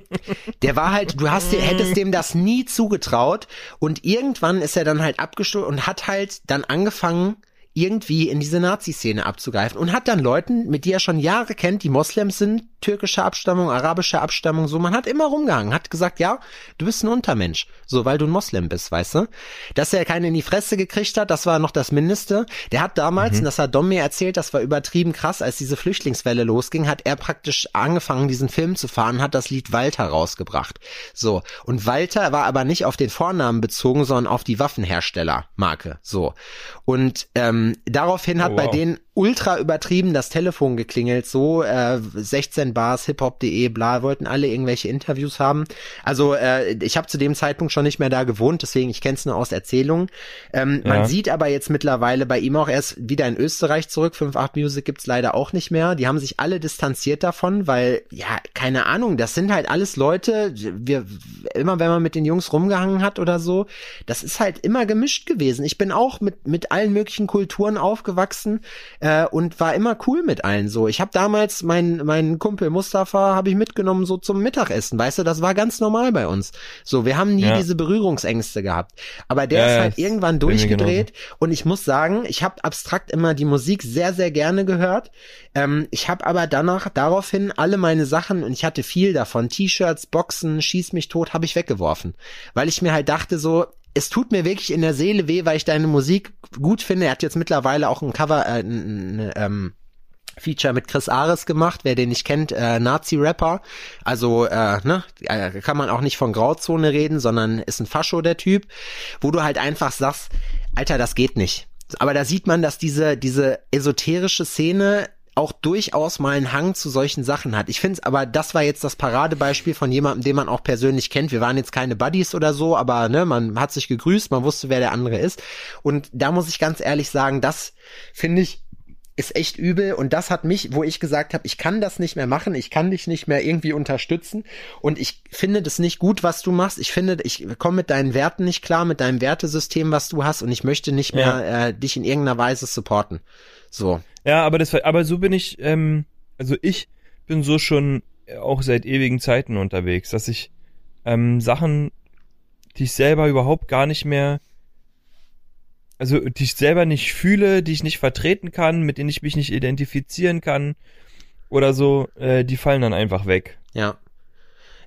[laughs] der war halt, du hast, dir- hättest dem das nie zugetraut. Und irgendwann ist er dann halt abgestoßen und hat halt dann angefangen, irgendwie in diese Nazi-Szene abzugreifen und hat dann Leuten, mit die er schon Jahre kennt, die Moslems sind, türkische Abstammung, arabische Abstammung, so, man hat immer rumgehangen, hat gesagt, ja, du bist ein Untermensch, so, weil du ein Moslem bist, weißt du? Dass er keinen in die Fresse gekriegt hat, das war noch das Mindeste. Der hat damals, und das hat Dom mir erzählt, das war übertrieben krass, als diese Flüchtlingswelle losging, hat er praktisch angefangen, diesen Film zu fahren, hat das Lied Walter rausgebracht. So. Und Walter war aber nicht auf den Vornamen bezogen, sondern auf die Waffenherstellermarke. So. Und ähm, daraufhin hat Oh, bei wow. denen ultra übertrieben das Telefon geklingelt, so äh, 16 Bars, hiphop.de, bla, wollten alle irgendwelche Interviews haben. Also äh, ich habe zu dem Zeitpunkt schon nicht mehr da gewohnt, deswegen ich kenne es nur aus Erzählungen. Ähm, Ja. Man sieht aber jetzt mittlerweile bei ihm auch erst wieder in Österreich zurück. 5.8 Music gibt's leider auch nicht mehr. Die haben sich alle distanziert davon, weil, ja, keine Ahnung, das sind halt alles Leute, wir, immer wenn man mit den Jungs rumgehangen hat oder so, das ist halt immer gemischt gewesen. Ich bin auch mit, mit allen möglichen Kulturen aufgewachsen äh, und war immer cool mit allen so. Ich habe damals meinen meinen Kumpel Mustafa habe ich mitgenommen so zum Mittagessen, weißt du, das war ganz normal bei uns. So, wir haben nie Ja. diese Berührungsängste gehabt. Aber der Ja, ist halt irgendwann durchgedreht und ich muss sagen, ich habe abstrakt immer die Musik sehr, sehr gerne gehört. Ähm, ich habe aber danach daraufhin alle meine Sachen und ich hatte viel davon, T-Shirts, Boxen, Schieß mich tot, habe ich weggeworfen. Weil ich mir halt dachte so, es tut mir wirklich in der Seele weh, weil ich deine Musik gut finde. Er hat jetzt mittlerweile auch ein Cover, äh, ein, ein, ähm, Feature mit Chris Ares gemacht, wer den nicht kennt, äh, Nazi-Rapper. Also, äh, ne, äh, kann man auch nicht von Grauzone reden, sondern ist ein Fascho, der Typ, wo du halt einfach sagst, Alter, das geht nicht. Aber da sieht man, dass diese, diese esoterische Szene auch durchaus mal einen Hang zu solchen Sachen hat. Ich finde es aber, das war jetzt das Paradebeispiel von jemandem, den man auch persönlich kennt. Wir waren jetzt keine Buddies oder so, aber ne, man hat sich gegrüßt, man wusste, wer der andere ist. Und da muss ich ganz ehrlich sagen, das finde ich ist echt übel und das hat mich, wo ich gesagt habe, ich kann das nicht mehr machen, ich kann dich nicht mehr irgendwie unterstützen und ich finde das nicht gut, was du machst. Ich finde, ich komme mit deinen Werten nicht klar, mit deinem Wertesystem, was du hast und ich möchte nicht mehr äh, dich in irgendeiner Weise supporten. So. Ja, aber das, aber so bin ich, ähm, also ich bin so schon auch seit ewigen Zeiten unterwegs, dass ich ähm, Sachen, die ich selber überhaupt gar nicht mehr, also die ich selber nicht fühle, die ich nicht vertreten kann, mit denen ich mich nicht identifizieren kann oder so, äh, die fallen dann einfach weg. Ja.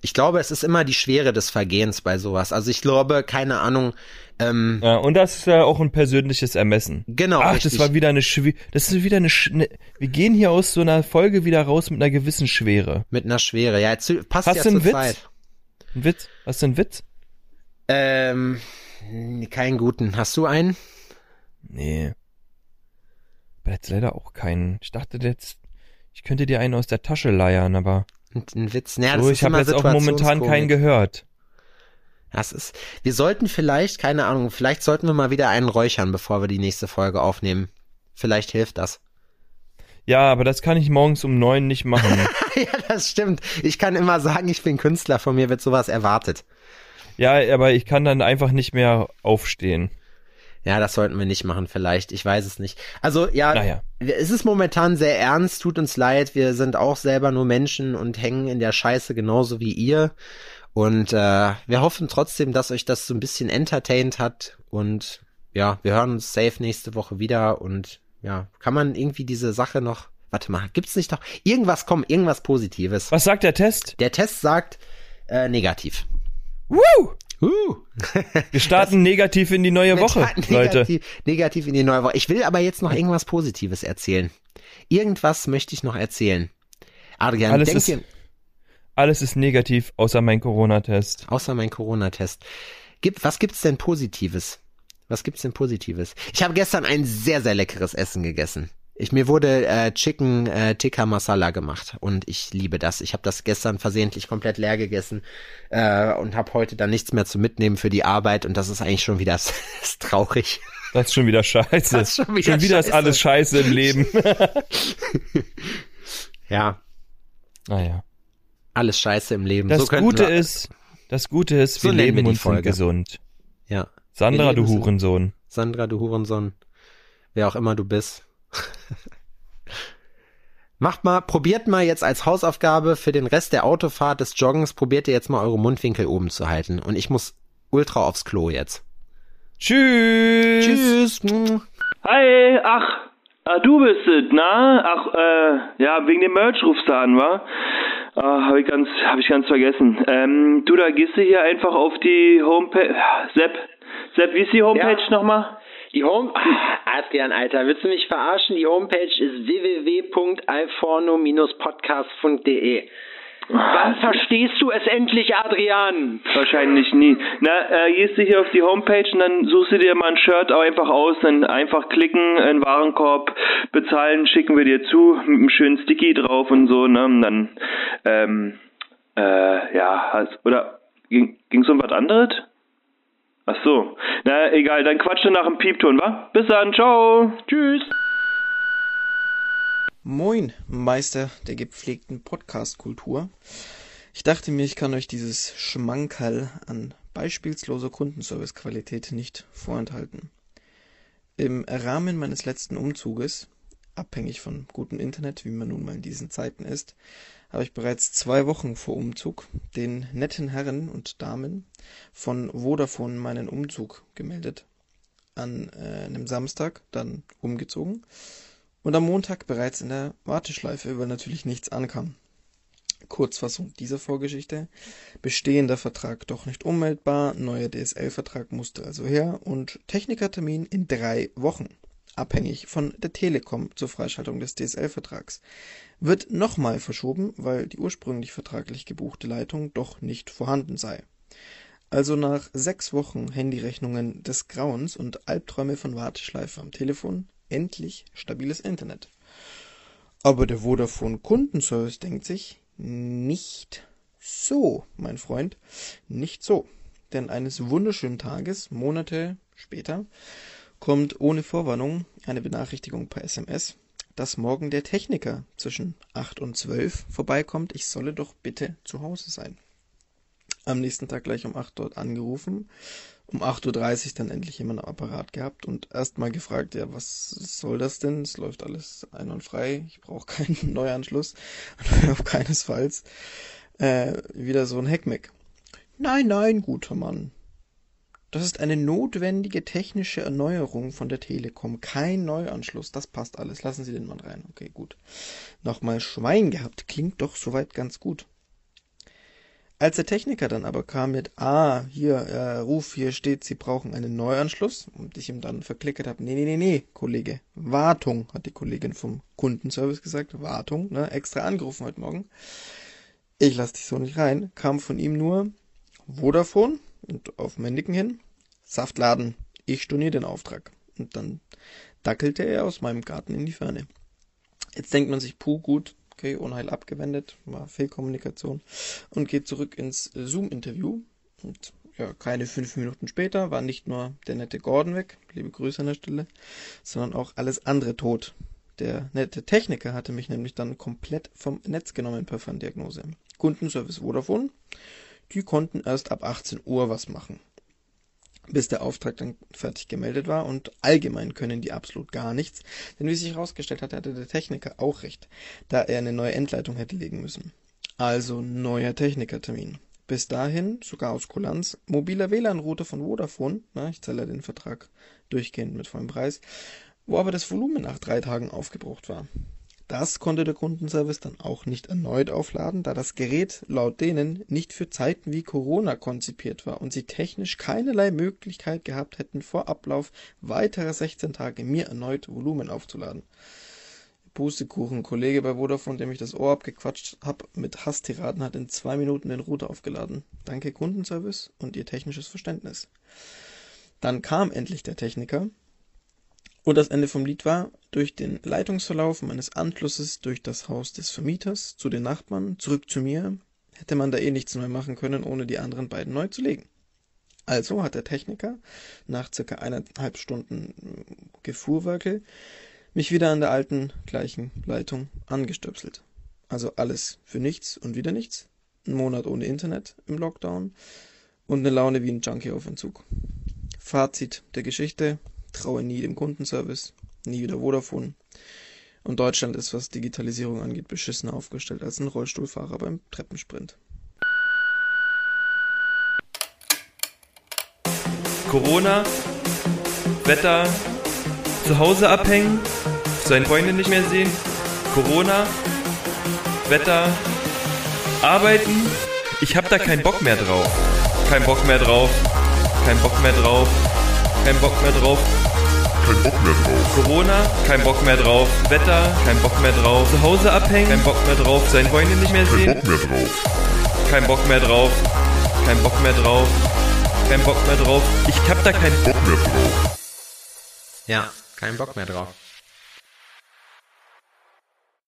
Ich glaube, es ist immer die Schwere des Vergehens bei sowas. Also ich glaube, keine Ahnung, ähm, Ja, und das ist ja auch ein persönliches Ermessen. genau. Ach, richtig. das war wieder eine Schwie das ist wieder eine, Sch ne, wir gehen hier aus so einer Folge wieder raus mit einer gewissen Schwere. mit einer Schwere. Ja, jetzt passt Hast ja du zur Witz? Zeit. Ein Witz? Hast du einen Witz? Ähm, keinen guten. Hast du einen? Nee. Aber jetzt leider auch keinen. Ich dachte jetzt, ich könnte dir einen aus der Tasche leiern, aber Ein, Witz? Naja, das so, ich habe jetzt auch momentan keinen gehört. Das ist, wir sollten vielleicht, keine Ahnung, vielleicht sollten wir mal wieder einen räuchern, bevor wir die nächste Folge aufnehmen. Vielleicht hilft das. Ja, aber das kann ich morgens um neun nicht machen. [laughs] ja, das stimmt. Ich kann immer sagen, ich bin Künstler, von mir wird sowas erwartet. ja, aber ich kann dann einfach nicht mehr aufstehen. Ja, das sollten wir nicht machen, vielleicht. Ich weiß es nicht. Also, ja, Naja. es ist momentan sehr ernst, tut uns leid. Wir sind auch selber nur Menschen und hängen in der Scheiße genauso wie ihr. Und äh, wir hoffen trotzdem, dass euch das so ein bisschen entertained hat. Und ja, wir hören uns safe nächste Woche wieder. Und ja, kann man irgendwie diese Sache noch. Warte mal, gibt's nicht noch irgendwas, komm, irgendwas Positives? Was sagt der Test? Der Test sagt äh, negativ. Woo! Uh. [laughs] Wir starten negativ in die neue Woche, Negativ, Leute. Negativ in die neue Woche. Ich will aber jetzt noch irgendwas Positives erzählen. Irgendwas möchte ich noch erzählen. Adrian, Alles ist- dir, Alles ist negativ, außer mein Corona-Test. außer mein Corona-Test. Gib, was gibt's denn Positives? Was gibt's denn Positives? Ich habe gestern ein sehr, sehr leckeres Essen gegessen. Ich, mir wurde äh, Chicken äh, Tikka Masala gemacht und ich liebe das. Ich habe das gestern versehentlich komplett leer gegessen äh, und habe heute dann nichts mehr zu mitnehmen für die Arbeit und das ist eigentlich schon wieder [laughs] ist traurig. Das ist schon wieder scheiße. Das ist schon wieder ist scheiße. alles scheiße im Leben. [laughs] Ja, naja. alles scheiße im Leben. Das so Gute wir, ist, das Gute ist, So wir wir leben und sind Folge. gesund. Ja. Sandra, Wir du. Hurensohn. Sandra, du Hurensohn. Wer auch immer du bist. [laughs] Macht mal, probiert mal jetzt als Hausaufgabe für den Rest der Autofahrt des Joggens, probiert ihr jetzt mal eure Mundwinkel oben zu halten. Und ich muss ultra aufs Klo jetzt. Tschüss. Tschüss. Hi, ach, ah, du bist es, na? Ach, äh, ja, wegen dem Merch rufst du an, wa? Ah, hab ich ganz, hab ich ganz vergessen. Ähm, du, da gehst du hier einfach auf die Homepage. Sepp, Sepp, wie ist die Homepage Ja. nochmal? Die Home... Adrian, Alter, willst du mich verarschen? Die Homepage ist www.alforno-podcast.de. Wann verstehst du es endlich, Adrian? Wahrscheinlich nie. Na, äh, gehst du hier auf die Homepage und dann suchst du dir mal ein Shirt auch einfach aus, dann einfach klicken, einen Warenkorb bezahlen, schicken wir dir zu, mit einem schönen Sticky drauf und so, ne? Und dann, ähm, äh, ja, hast, oder ging ging's um was anderes? Ach so. Na, egal, dann quatsch du nach dem Piepton, wa? Bis dann, ciao. Tschüss. Moin, Meister der gepflegten Podcast-Kultur. Ich dachte mir, ich kann euch dieses Schmankerl an beispielsloser Kundenservice-Qualität nicht vorenthalten. Im Rahmen meines letzten Umzuges abhängig von gutem Internet, wie man nun mal in diesen Zeiten ist, habe ich bereits zwei Wochen vor Umzug den netten Herren und Damen von Vodafone meinen Umzug gemeldet. An äh, einem Samstag dann umgezogen und am Montag bereits in der Warteschleife, weil natürlich nichts ankam. Kurzfassung dieser Vorgeschichte. Bestehender Vertrag doch nicht ummeldbar, neuer DSL-Vertrag musste also her und Technikertermin in drei Wochen abhängig von der Telekom zur Freischaltung des DSL-Vertrags. Wird nochmal verschoben, weil die ursprünglich vertraglich gebuchte Leitung doch nicht vorhanden sei. Also nach sechs Wochen Handyrechnungen des Grauens und Albträume von Warteschleife am Telefon endlich stabiles Internet. Aber der Vodafone Kundenservice denkt sich, nicht so, mein Freund, nicht so. Denn eines wunderschönen Tages, Monate später, kommt ohne Vorwarnung eine Benachrichtigung per SMS, dass morgen der Techniker zwischen 8 und 12 vorbeikommt. Ich solle doch bitte zu Hause sein. Am nächsten Tag gleich um 8 dort angerufen. Um 8.30 Uhr dann endlich jemand am Apparat gehabt und erstmal gefragt, ja, was soll das denn? Es läuft alles einwandfrei. Ich brauche keinen [laughs] Neuanschluss. [laughs] Auf keinesfalls äh, wieder so ein Heckmeck. Nein, nein, guter Mann. Das ist eine notwendige technische Erneuerung von der Telekom. Kein Neuanschluss. Das passt alles. Lassen Sie den Mann rein. Okay, gut. Nochmal Schwein gehabt. Klingt doch soweit ganz gut. Als der Techniker dann aber kam mit, ah, hier, äh, Ruf, hier steht, Sie brauchen einen Neuanschluss und ich ihm dann verklickert habe, nee, nee, nee, nee, Kollege, Wartung, hat die Kollegin vom Kundenservice gesagt, Wartung, ne, extra angerufen heute Morgen. Ich lasse dich so nicht rein, kam von ihm nur Vodafone, und auf Mendiken hin. Saftladen, ich storniere den Auftrag. Und dann dackelte er aus meinem Garten in die Ferne. Jetzt denkt man sich, puh, gut, okay, Unheil abgewendet, war Fehlkommunikation und geht zurück ins Zoom-Interview. Und ja, keine fünf Minuten später war nicht nur der nette Gordon weg, liebe Grüße an der Stelle, sondern auch alles andere tot. Der nette Techniker hatte mich nämlich dann komplett vom Netz genommen per Ferndiagnose. Kundenservice Vodafone, die konnten erst ab 18 Uhr was machen, bis der Auftrag dann fertig gemeldet war und allgemein können die absolut gar nichts, denn wie sich herausgestellt hat, hatte der Techniker auch recht, da er eine neue Endleitung hätte legen müssen. Also neuer Technikertermin. Bis dahin, sogar aus Kulanz, mobiler WLAN-Router von Vodafone, na, ich zähle den Vertrag durchgehend mit vollem Preis, wo aber das Volumen nach drei Tagen aufgebraucht war. Das konnte der Kundenservice dann auch nicht erneut aufladen, da das Gerät laut denen nicht für Zeiten wie Corona konzipiert war und sie technisch keinerlei Möglichkeit gehabt hätten, vor Ablauf weiterer 16 Tage mir erneut Volumen aufzuladen. Pustekuchen, Kollege bei Vodafone, dem ich das Ohr abgequatscht habe, mit Hasstiraden hat in zwei Minuten den Router aufgeladen. Danke Kundenservice und ihr technisches Verständnis. Dann kam endlich der Techniker und das Ende vom Lied war, durch den Leitungsverlauf meines Anschlusses durch das Haus des Vermieters zu den Nachbarn zurück zu mir, hätte man da eh nichts neu machen können, ohne die anderen beiden neu zu legen. Also hat der Techniker nach circa eineinhalb Stunden Gefuhrwerke mich wieder an der alten gleichen Leitung angestöpselt. Also alles für nichts und wieder nichts. Ein Monat ohne Internet im Lockdown und eine Laune wie ein Junkie auf Entzug. Fazit der Geschichte, traue nie dem Kundenservice, nie wieder Vodafone. Und Deutschland ist, was Digitalisierung angeht, beschissener aufgestellt als ein Rollstuhlfahrer beim Treppensprint. Corona, Wetter, zu Hause abhängen, seine Freunde nicht mehr sehen, Corona, Wetter, arbeiten, ich hab da keinen Bock mehr drauf. Kein Bock mehr drauf, kein Bock mehr drauf, kein Bock mehr drauf. Kein Bock mehr drauf. Corona, kein Bock mehr drauf. Wetter, kein Bock mehr drauf. Zu Hause abhängen, kein Bock mehr drauf. Seine Freunde nicht mehr Kein sehen, Bock mehr drauf. kein Bock mehr drauf. Kein Bock mehr drauf. Kein Bock mehr drauf. Ich hab da keinen Bock mehr drauf. Ja, kein Bock mehr drauf.